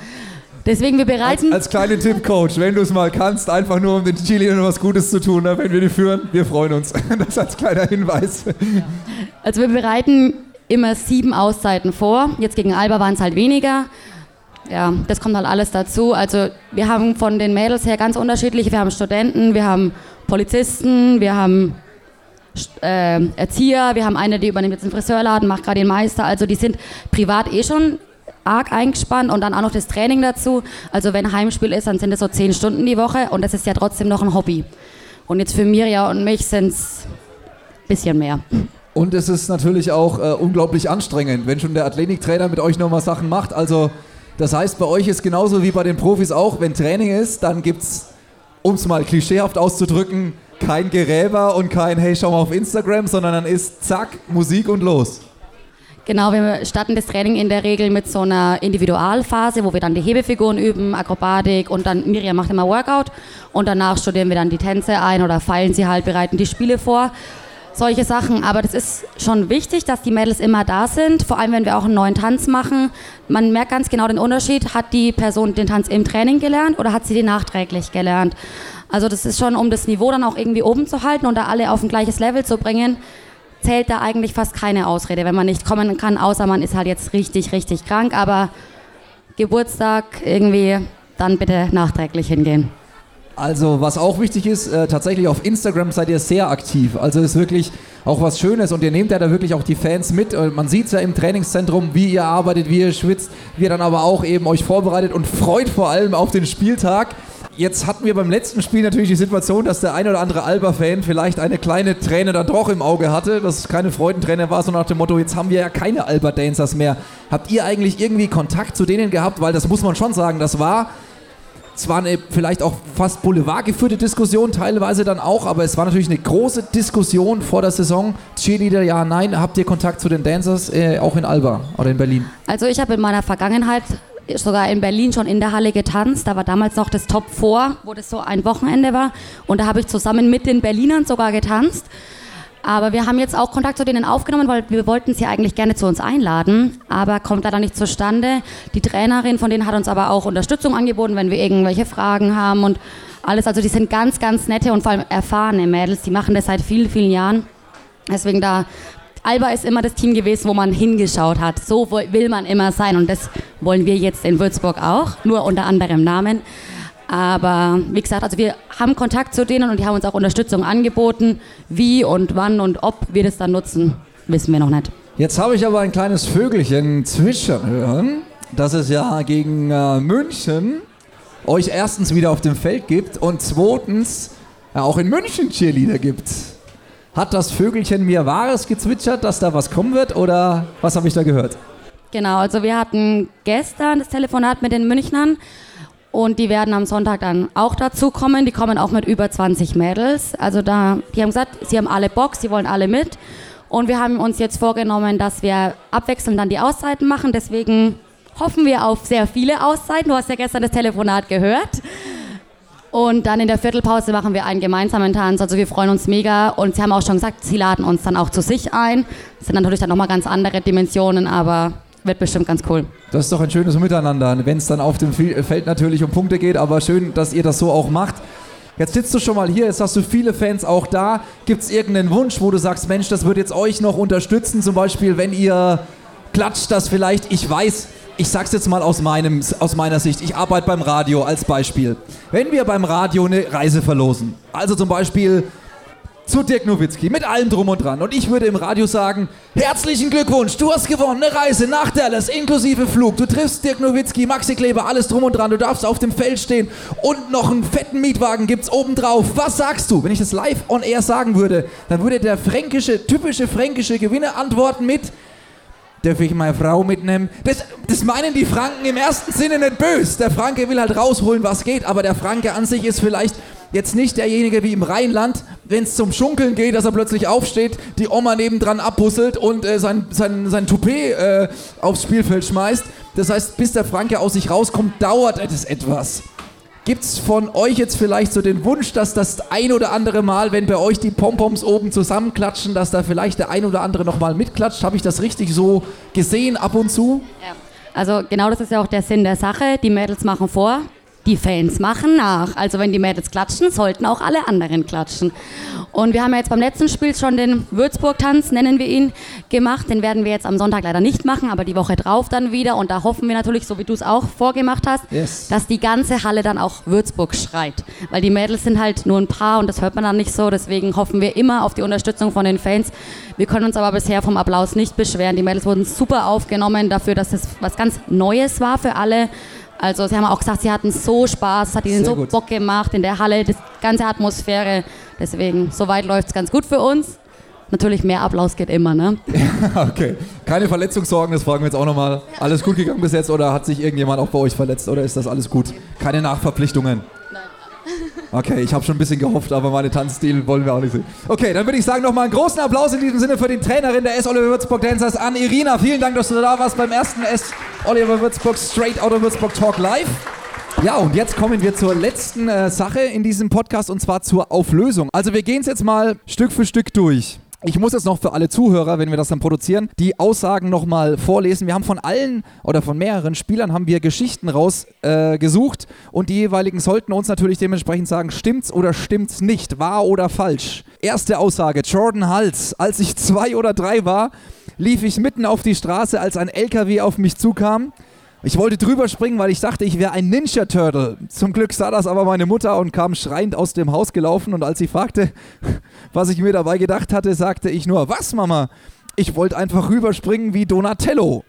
Deswegen, wir bereiten... Als kleiner Tipp, Coach, wenn du es mal kannst, einfach nur um den Cheerleadern was Gutes zu tun, ne? wenn wir die führen, wir freuen uns. Das als kleiner Hinweis. Also wir bereiten immer sieben Auszeiten vor. Jetzt gegen Alba waren es halt weniger. Ja, das kommt halt alles dazu. Also wir haben von den Mädels her ganz unterschiedliche. Wir haben Studenten, wir haben Polizisten, wir haben äh, Erzieher, wir haben eine, die übernimmt jetzt einen Friseurladen, macht gerade den Meister. Also die sind privat eh schon arg eingespannt und dann auch noch das Training dazu. Also wenn Heimspiel ist, dann sind es so zehn Stunden die Woche und das ist ja trotzdem noch ein Hobby. Und jetzt für Mirja und mich sind es ein bisschen mehr. Und es ist natürlich auch äh, unglaublich anstrengend, wenn schon der Athletiktrainer mit euch nochmal Sachen macht. Also das heißt, bei euch ist genauso wie bei den Profis auch, wenn Training ist, dann gibt es, um es mal klischeehaft auszudrücken, kein Geräber und kein Hey, schau mal auf Instagram, sondern dann ist zack, Musik und los. Genau, wir starten das Training in der Regel mit so einer Individualphase, wo wir dann die Hebefiguren üben, Akrobatik und dann Miriam macht immer Workout und danach studieren wir dann die Tänze ein oder feilen sie halt, bereiten die Spiele vor. Solche Sachen, aber das ist schon wichtig, dass die Mädels immer da sind, vor allem wenn wir auch einen neuen Tanz machen. Man merkt ganz genau den Unterschied, hat die Person den Tanz im Training gelernt oder hat sie den nachträglich gelernt. Also das ist schon, um das Niveau dann auch irgendwie oben zu halten und da alle auf ein gleiches Level zu bringen, zählt da eigentlich fast keine Ausrede, wenn man nicht kommen kann, außer man ist halt jetzt richtig, richtig krank. Aber Geburtstag irgendwie dann bitte nachträglich hingehen. Also was auch wichtig ist, äh, tatsächlich auf Instagram seid ihr sehr aktiv. Also ist wirklich auch was Schönes und ihr nehmt ja da wirklich auch die Fans mit. Äh, man sieht es ja im Trainingszentrum, wie ihr arbeitet, wie ihr schwitzt, wie ihr dann aber auch eben euch vorbereitet und freut vor allem auf den Spieltag. Jetzt hatten wir beim letzten Spiel natürlich die Situation, dass der ein oder andere Alba-Fan vielleicht eine kleine Träne dann doch im Auge hatte, dass es keine Freudenträne war, so nach dem Motto, jetzt haben wir ja keine Alba-Dancers mehr. Habt ihr eigentlich irgendwie Kontakt zu denen gehabt? Weil das muss man schon sagen, das war zwar eine vielleicht auch fast boulevardgeführte Diskussion, teilweise dann auch, aber es war natürlich eine große Diskussion vor der Saison. Cheerleader, ja, nein. Habt ihr Kontakt zu den Dancers äh, auch in Alba oder in Berlin? Also ich habe in meiner Vergangenheit sogar in Berlin schon in der Halle getanzt. Da war damals noch das Top 4, wo das so ein Wochenende war. Und da habe ich zusammen mit den Berlinern sogar getanzt. Aber wir haben jetzt auch Kontakt zu denen aufgenommen, weil wir wollten sie eigentlich gerne zu uns einladen, aber kommt leider nicht zustande. Die Trainerin von denen hat uns aber auch Unterstützung angeboten, wenn wir irgendwelche Fragen haben und alles. Also die sind ganz, ganz nette und vor allem erfahrene Mädels. Die machen das seit vielen, vielen Jahren. Deswegen da Alba ist immer das Team gewesen, wo man hingeschaut hat. So will man immer sein und das wollen wir jetzt in Würzburg auch, nur unter anderem Namen. Aber wie gesagt, also wir haben Kontakt zu denen und die haben uns auch Unterstützung angeboten. Wie und wann und ob wir das dann nutzen, wissen wir noch nicht. Jetzt habe ich aber ein kleines Vögelchen zwitschern hören, dass es ja gegen äh, München euch erstens wieder auf dem Feld gibt und zweitens ja, auch in München Cheerleader gibt. Hat das Vögelchen mir Wahres gezwitschert, dass da was kommen wird oder was habe ich da gehört? Genau, also wir hatten gestern das Telefonat mit den Münchnern und die werden am Sonntag dann auch dazu kommen. Die kommen auch mit über 20 Mädels. Also da, die haben gesagt, sie haben alle Bock, sie wollen alle mit. Und wir haben uns jetzt vorgenommen, dass wir abwechselnd dann die Auszeiten machen. Deswegen hoffen wir auf sehr viele Auszeiten. Du hast ja gestern das Telefonat gehört. Und dann in der Viertelpause machen wir einen gemeinsamen Tanz. Also wir freuen uns mega. Und sie haben auch schon gesagt, sie laden uns dann auch zu sich ein. Das sind natürlich dann nochmal ganz andere Dimensionen, aber wird bestimmt ganz cool. Das ist doch ein schönes Miteinander, wenn es dann auf dem Feld natürlich um Punkte geht. Aber schön, dass ihr das so auch macht. Jetzt sitzt du schon mal hier, jetzt hast du viele Fans auch da. Gibt es irgendeinen Wunsch, wo du sagst, Mensch, das wird jetzt euch noch unterstützen? Zum Beispiel, wenn ihr klatscht, das vielleicht, ich weiß, ich sag's jetzt mal aus, meinem, aus meiner Sicht, ich arbeite beim Radio als Beispiel. Wenn wir beim Radio eine Reise verlosen, also zum Beispiel zu Dirk Nowitzki mit allem drum und dran und ich würde im Radio sagen, herzlichen Glückwunsch, du hast gewonnen, eine Reise nach Dallas inklusive Flug, du triffst Dirk Nowitzki, Maxi Kleber, alles drum und dran, du darfst auf dem Feld stehen und noch einen fetten Mietwagen gibt's obendrauf. Was sagst du? Wenn ich das live on air sagen würde, dann würde der fränkische, typische fränkische Gewinner antworten mit Darf ich meine Frau mitnehmen? Das, das meinen die Franken im ersten Sinne nicht böse. Der Franke will halt rausholen, was geht, aber der Franke an sich ist vielleicht jetzt nicht derjenige wie im Rheinland, wenn es zum Schunkeln geht, dass er plötzlich aufsteht, die Oma nebendran abbusselt und äh, sein, sein, sein Toupet äh, aufs Spielfeld schmeißt. Das heißt, bis der Franke aus sich rauskommt, dauert es etwas. Gibt es von euch jetzt vielleicht so den Wunsch, dass das ein oder andere Mal, wenn bei euch die Pompoms oben zusammenklatschen, dass da vielleicht der ein oder andere nochmal mitklatscht? Habe ich das richtig so gesehen ab und zu? Ja. Also genau das ist ja auch der Sinn der Sache. Die Mädels machen vor, die Fans machen nach. Also wenn die Mädels klatschen, sollten auch alle anderen klatschen. Und wir haben ja jetzt beim letzten Spiel schon den Würzburg-Tanz, nennen wir ihn, gemacht. Den werden wir jetzt am Sonntag leider nicht machen, aber die Woche drauf dann wieder. Und da hoffen wir natürlich, so wie du es auch vorgemacht hast, Yes. dass die ganze Halle dann auch Würzburg schreit. Weil die Mädels sind halt nur ein paar und das hört man dann nicht so. Deswegen hoffen wir immer auf die Unterstützung von den Fans. Wir können uns aber bisher vom Applaus nicht beschweren. Die Mädels wurden super aufgenommen dafür, dass es was ganz Neues war für alle. Also sie haben auch gesagt, sie hatten so Spaß, es hat ihnen Sehr so gut. Bock gemacht in der Halle, die ganze Atmosphäre. Deswegen, soweit läuft es ganz gut für uns. Natürlich mehr Applaus geht immer, ne? Okay. Keine Verletzungssorgen, das fragen wir jetzt auch nochmal. Alles gut gegangen bis jetzt oder hat sich irgendjemand auch bei euch verletzt oder ist das alles gut? Keine Nachverpflichtungen? Okay, ich habe schon ein bisschen gehofft, aber meine Tanzstil wollen wir auch nicht sehen. Okay, dann würde ich sagen, nochmal einen großen Applaus in diesem Sinne für die Trainerin der S. Oliver Würzburg Dancers an Irina. Vielen Dank, dass du da warst beim ersten S. Oliver Würzburg Straight Out of Würzburg Talk Live. Ja, und jetzt kommen wir zur letzten äh, Sache in diesem Podcast und zwar zur Auflösung. Also wir gehen es jetzt mal Stück für Stück durch. Ich muss jetzt noch für alle Zuhörer, wenn wir das dann produzieren, die Aussagen nochmal vorlesen. Wir haben von allen oder von mehreren Spielern haben wir Geschichten rausgesucht äh, und die jeweiligen sollten uns natürlich dementsprechend sagen, stimmt's oder stimmt's nicht, wahr oder falsch. Erste Aussage, Jordan Hals. Als ich zwei oder drei war, lief ich mitten auf die Straße, als ein LKW auf mich zukam. Ich wollte drüber springen, weil ich dachte, ich wäre ein Ninja Turtle. Zum Glück sah das aber meine Mutter und kam schreiend aus dem Haus gelaufen. Und als sie fragte, was ich mir dabei gedacht hatte, sagte ich nur, was Mama? Ich wollte einfach rüberspringen wie Donatello.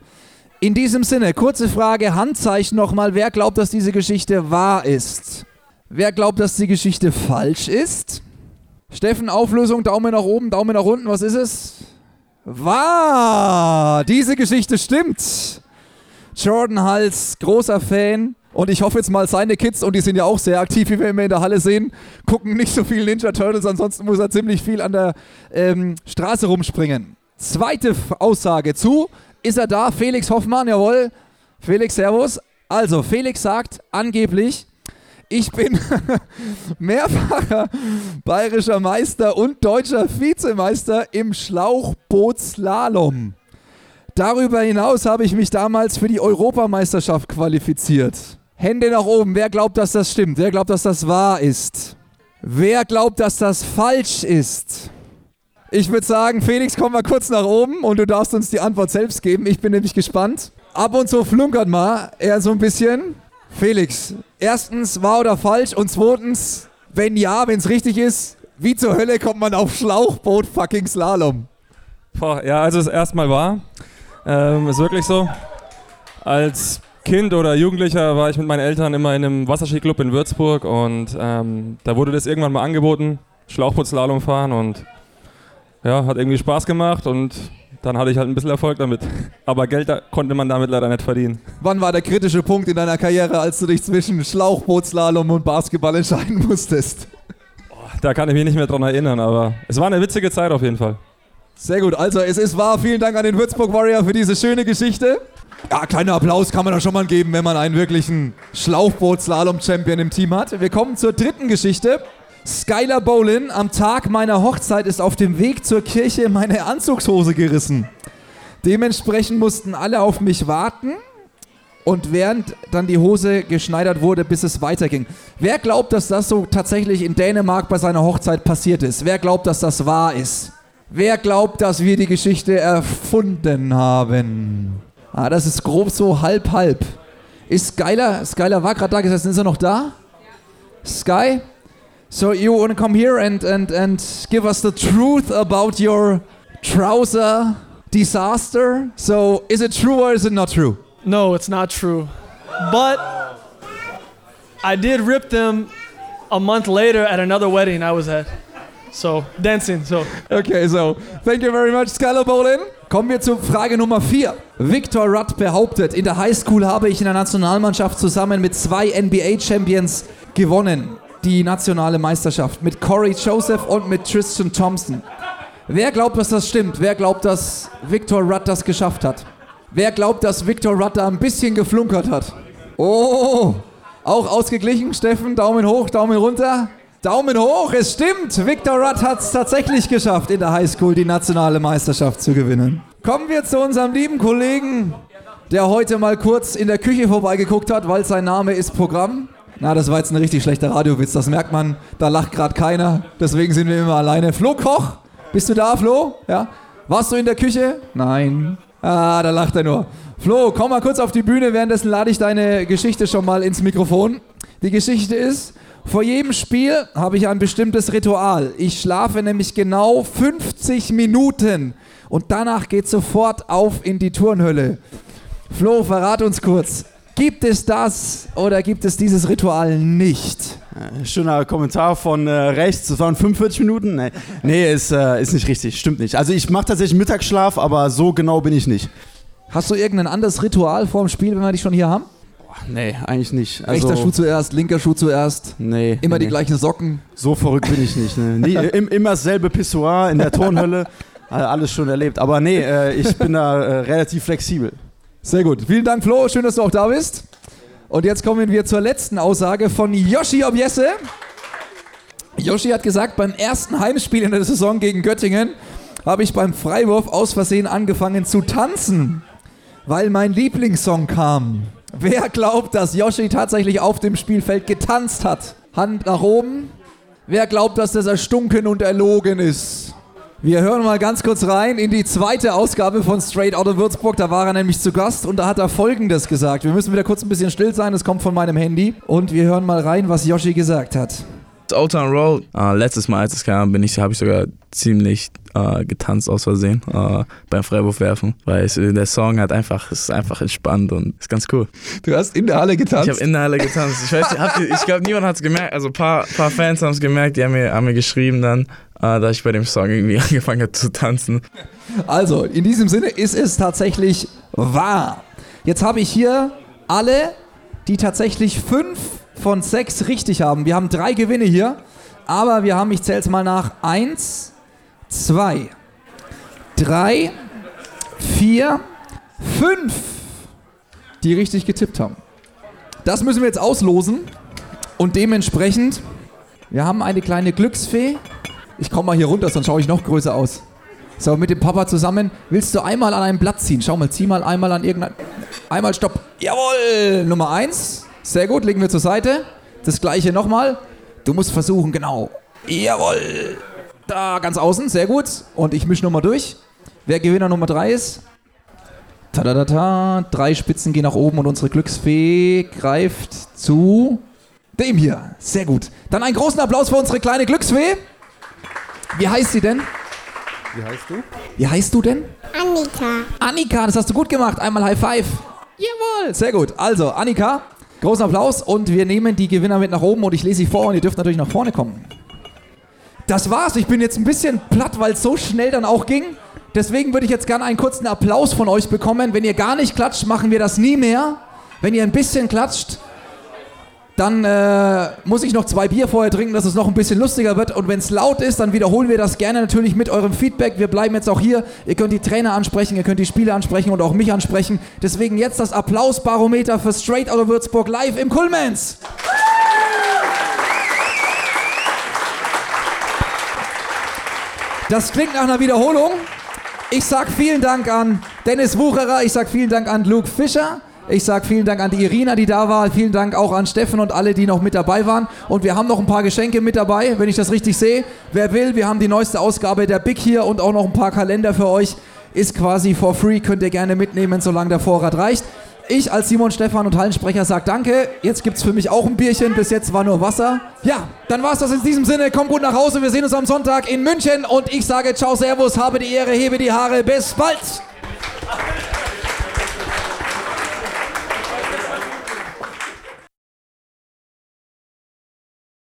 In diesem Sinne, kurze Frage, Handzeichen nochmal. Wer glaubt, dass diese Geschichte wahr ist? Wer glaubt, dass die Geschichte falsch ist? Steffen, Auflösung, Daumen nach oben, Daumen nach unten, was ist es? Wahr! Diese Geschichte stimmt. Jordan Hals, großer Fan. Und ich hoffe jetzt mal, seine Kids, und die sind ja auch sehr aktiv, wie wir immer in der Halle sehen, gucken nicht so viel Ninja Turtles, ansonsten muss er ziemlich viel an der ähm, Straße rumspringen. Zweite Aussage zu, ist er da? Felix Hoffmann, jawohl. Felix, Servus. Also, Felix sagt angeblich, ich bin mehrfacher bayerischer Meister und deutscher Vizemeister im Schlauchbootslalom. Darüber hinaus habe ich mich damals für die Europameisterschaft qualifiziert. Hände nach oben. Wer glaubt, dass das stimmt? Wer glaubt, dass das wahr ist? Wer glaubt, dass das falsch ist? Ich würde sagen, Felix, komm mal kurz nach oben und du darfst uns die Antwort selbst geben. Ich bin nämlich gespannt. Ab und zu flunkert mal er so ein bisschen. Felix, erstens, wahr oder falsch? Und zweitens, wenn ja, wenn es richtig ist, wie zur Hölle kommt man auf Schlauchboot fucking Slalom? Boah, ja, also es erstmal war. Ähm, ist wirklich so. Als Kind oder Jugendlicher war ich mit meinen Eltern immer in einem Wasserskiclub in Würzburg und ähm, da wurde das irgendwann mal angeboten, Schlauchbootslalom fahren und ja, hat irgendwie Spaß gemacht und dann hatte ich halt ein bisschen Erfolg damit. Aber Geld da konnte man damit leider nicht verdienen. Wann war der kritische Punkt in deiner Karriere, als du dich zwischen Schlauchbootslalom und Basketball entscheiden musstest? Da kann ich mich nicht mehr dran erinnern, aber es war eine witzige Zeit auf jeden Fall. Sehr gut, also es ist wahr. Vielen Dank an den Würzburg Warrior für diese schöne Geschichte. Ja, kleiner Applaus kann man da schon mal geben, wenn man einen wirklichen Schlauchboot-Slalom-Champion im Team hat. Wir kommen zur dritten Geschichte. Skylar Bolin, am Tag meiner Hochzeit ist auf dem Weg zur Kirche meine Anzugshose gerissen. Dementsprechend mussten alle auf mich warten und während dann die Hose geschneidert wurde, bis es weiterging. Wer glaubt, dass das so tatsächlich in Dänemark bei seiner Hochzeit passiert ist? Wer glaubt, dass das wahr ist? Wer glaubt, dass wir die Geschichte erfunden haben? Ah, das ist grob so halb-halb. Ist Skylar, Skylar war gerade da gesessen, ist er noch da? Sky? So you want to come here and, and, and give us the truth about your trouser disaster? So is it true or is it not true? No, it's not true. But I did rip them a month later at another wedding I was at. So, dancing. So, Okay, so thank you very much, Skylar Bolin. Kommen wir zu Frage Nummer 4. Victor Rudd behauptet, in der Highschool habe ich in der Nationalmannschaft zusammen mit zwei NBA-Champions gewonnen. Die nationale Meisterschaft mit Corey Joseph und mit Tristan Thompson. Wer glaubt, dass das stimmt? Wer glaubt, dass Victor Rudd das geschafft hat? Wer glaubt, dass Victor Rudd da ein bisschen geflunkert hat? Oh, auch ausgeglichen, Steffen. Daumen hoch, Daumen runter. Daumen hoch, es stimmt. Victor Rudd hat es tatsächlich geschafft, in der Highschool die nationale Meisterschaft zu gewinnen. Kommen wir zu unserem lieben Kollegen, der heute mal kurz in der Küche vorbeigeguckt hat, weil sein Name ist Programm. Na, das war jetzt ein richtig schlechter Radiowitz. Das merkt man. Da lacht gerade keiner. Deswegen sind wir immer alleine. Flo Koch, bist du da, Flo? Ja. Warst du in der Küche? Nein. Ah, da lacht er nur. Flo, komm mal kurz auf die Bühne. Währenddessen lade ich deine Geschichte schon mal ins Mikrofon. Die Geschichte ist, vor jedem Spiel habe ich ein bestimmtes Ritual. Ich schlafe nämlich genau 50 Minuten und danach geht sofort auf in die Turnhölle. Flo, verrat uns kurz. Gibt es das oder gibt es dieses Ritual nicht? Äh, Schöner Kommentar von äh, rechts, das waren 45 Minuten. Nee, nee ist, äh, ist nicht richtig, stimmt nicht. Also ich mache tatsächlich Mittagsschlaf, aber so genau bin ich nicht. Hast du irgendein anderes Ritual vor dem Spiel, wenn wir dich schon hier haben? Nee, eigentlich nicht. Also, Rechter Schuh zuerst, linker Schuh zuerst. Nee. Immer nee. die gleichen Socken. So verrückt bin ich nicht. Ne? Im, immer dasselbe Pissoir in der Turnhölle. Alles schon erlebt. Aber nee, äh, ich bin da äh, relativ flexibel. Sehr gut. Vielen Dank, Flo. Schön, dass du auch da bist. Und jetzt kommen wir zur letzten Aussage von Yoshi Objesse. Yoshi hat gesagt, beim ersten Heimspiel in der Saison gegen Göttingen habe ich beim Freiwurf aus Versehen angefangen zu tanzen, weil mein Lieblingssong kam. Wer glaubt, dass Yoshi tatsächlich auf dem Spielfeld getanzt hat? Hand nach oben. Wer glaubt, dass das erstunken und erlogen ist? Wir hören mal ganz kurz rein in die zweite Ausgabe von Straight Outta Würzburg. Da war er nämlich zu Gast und da hat er Folgendes gesagt. Wir müssen wieder kurz ein bisschen still sein, das kommt von meinem Handy. Und wir hören mal rein, was Yoshi gesagt hat. Old Town Road, äh, letztes Mal, als es kam, bin ich, habe ich sogar ziemlich äh, getanzt aus Versehen äh, beim Freiwurfwerfen, weil es, der Song hat einfach, ist einfach entspannt und ist ganz cool. Du hast in der Halle getanzt? Ich habe in der Halle getanzt. Ich, weiß, ihr- ich glaube, niemand hat es gemerkt. Also ein paar, paar Fans haben es gemerkt, die haben mir, haben mir geschrieben dann, äh, dass ich bei dem Song irgendwie angefangen habe zu tanzen. Also, in diesem Sinne ist es tatsächlich wahr. Jetzt habe ich hier alle, die tatsächlich fünf von sechs richtig haben. Wir haben drei Gewinne hier, aber wir haben, ich zähle es mal nach, eins, zwei, drei, vier, fünf, die richtig getippt haben. Das müssen wir jetzt auslosen und dementsprechend, wir haben eine kleine Glücksfee. Ich komme mal hier runter, sonst schaue ich noch größer aus. So, mit dem Papa zusammen. Willst du einmal an einem Blatt ziehen? Schau mal, zieh mal einmal an irgendein. Einmal Stopp. Jawohl! Nummer eins. Sehr gut, legen wir zur Seite. Das gleiche nochmal. Du musst versuchen, genau. Jawohl! Da, ganz außen, sehr gut. Und ich mische nochmal durch. Wer Gewinner Nummer drei ist? Tadadata. Drei Spitzen gehen nach oben und unsere Glücksfee greift zu dem hier. Sehr gut. Dann einen großen Applaus für unsere kleine Glücksfee. Wie heißt sie denn? Wie heißt du? Wie heißt du denn? Annika. Annika, das hast du gut gemacht. Einmal High Five. Jawohl. Sehr gut. Also, Annika, großen Applaus und wir nehmen die Gewinner mit nach oben und ich lese sie vor und ihr dürft natürlich nach vorne kommen. Das war's. Ich bin jetzt ein bisschen platt, weil es so schnell dann auch ging. Deswegen würde ich jetzt gerne einen kurzen Applaus von euch bekommen. Wenn ihr gar nicht klatscht, machen wir das nie mehr. Wenn ihr ein bisschen klatscht, dann äh, muss ich noch zwei Bier vorher trinken, dass es noch ein bisschen lustiger wird. Und wenn es laut ist, dann wiederholen wir das gerne natürlich mit eurem Feedback. Wir bleiben jetzt auch hier. Ihr könnt die Trainer ansprechen, ihr könnt die Spieler ansprechen und auch mich ansprechen. Deswegen jetzt das Applausbarometer für Straight Outta Würzburg live im Kulmens. Das klingt nach einer Wiederholung. Ich sag vielen Dank an Dennis Wucherer, ich sag vielen Dank an Luke Fischer. Ich sag vielen Dank an die Irina, die da war. Vielen Dank auch an Steffen und alle, die noch mit dabei waren. Und wir haben noch ein paar Geschenke mit dabei, wenn ich das richtig sehe. Wer will, wir haben die neueste Ausgabe der Big hier und auch noch ein paar Kalender für euch. Ist quasi for free, könnt ihr gerne mitnehmen, solange der Vorrat reicht. Ich als Simon Stefan und Hallensprecher sag danke. Jetzt gibt's für mich auch ein Bierchen. Bis jetzt war nur Wasser. Ja, dann war's das in diesem Sinne. Kommt gut nach Hause. Wir sehen uns am Sonntag in München. Und ich sage ciao, servus, habe die Ehre, hebe die Haare. Bis bald.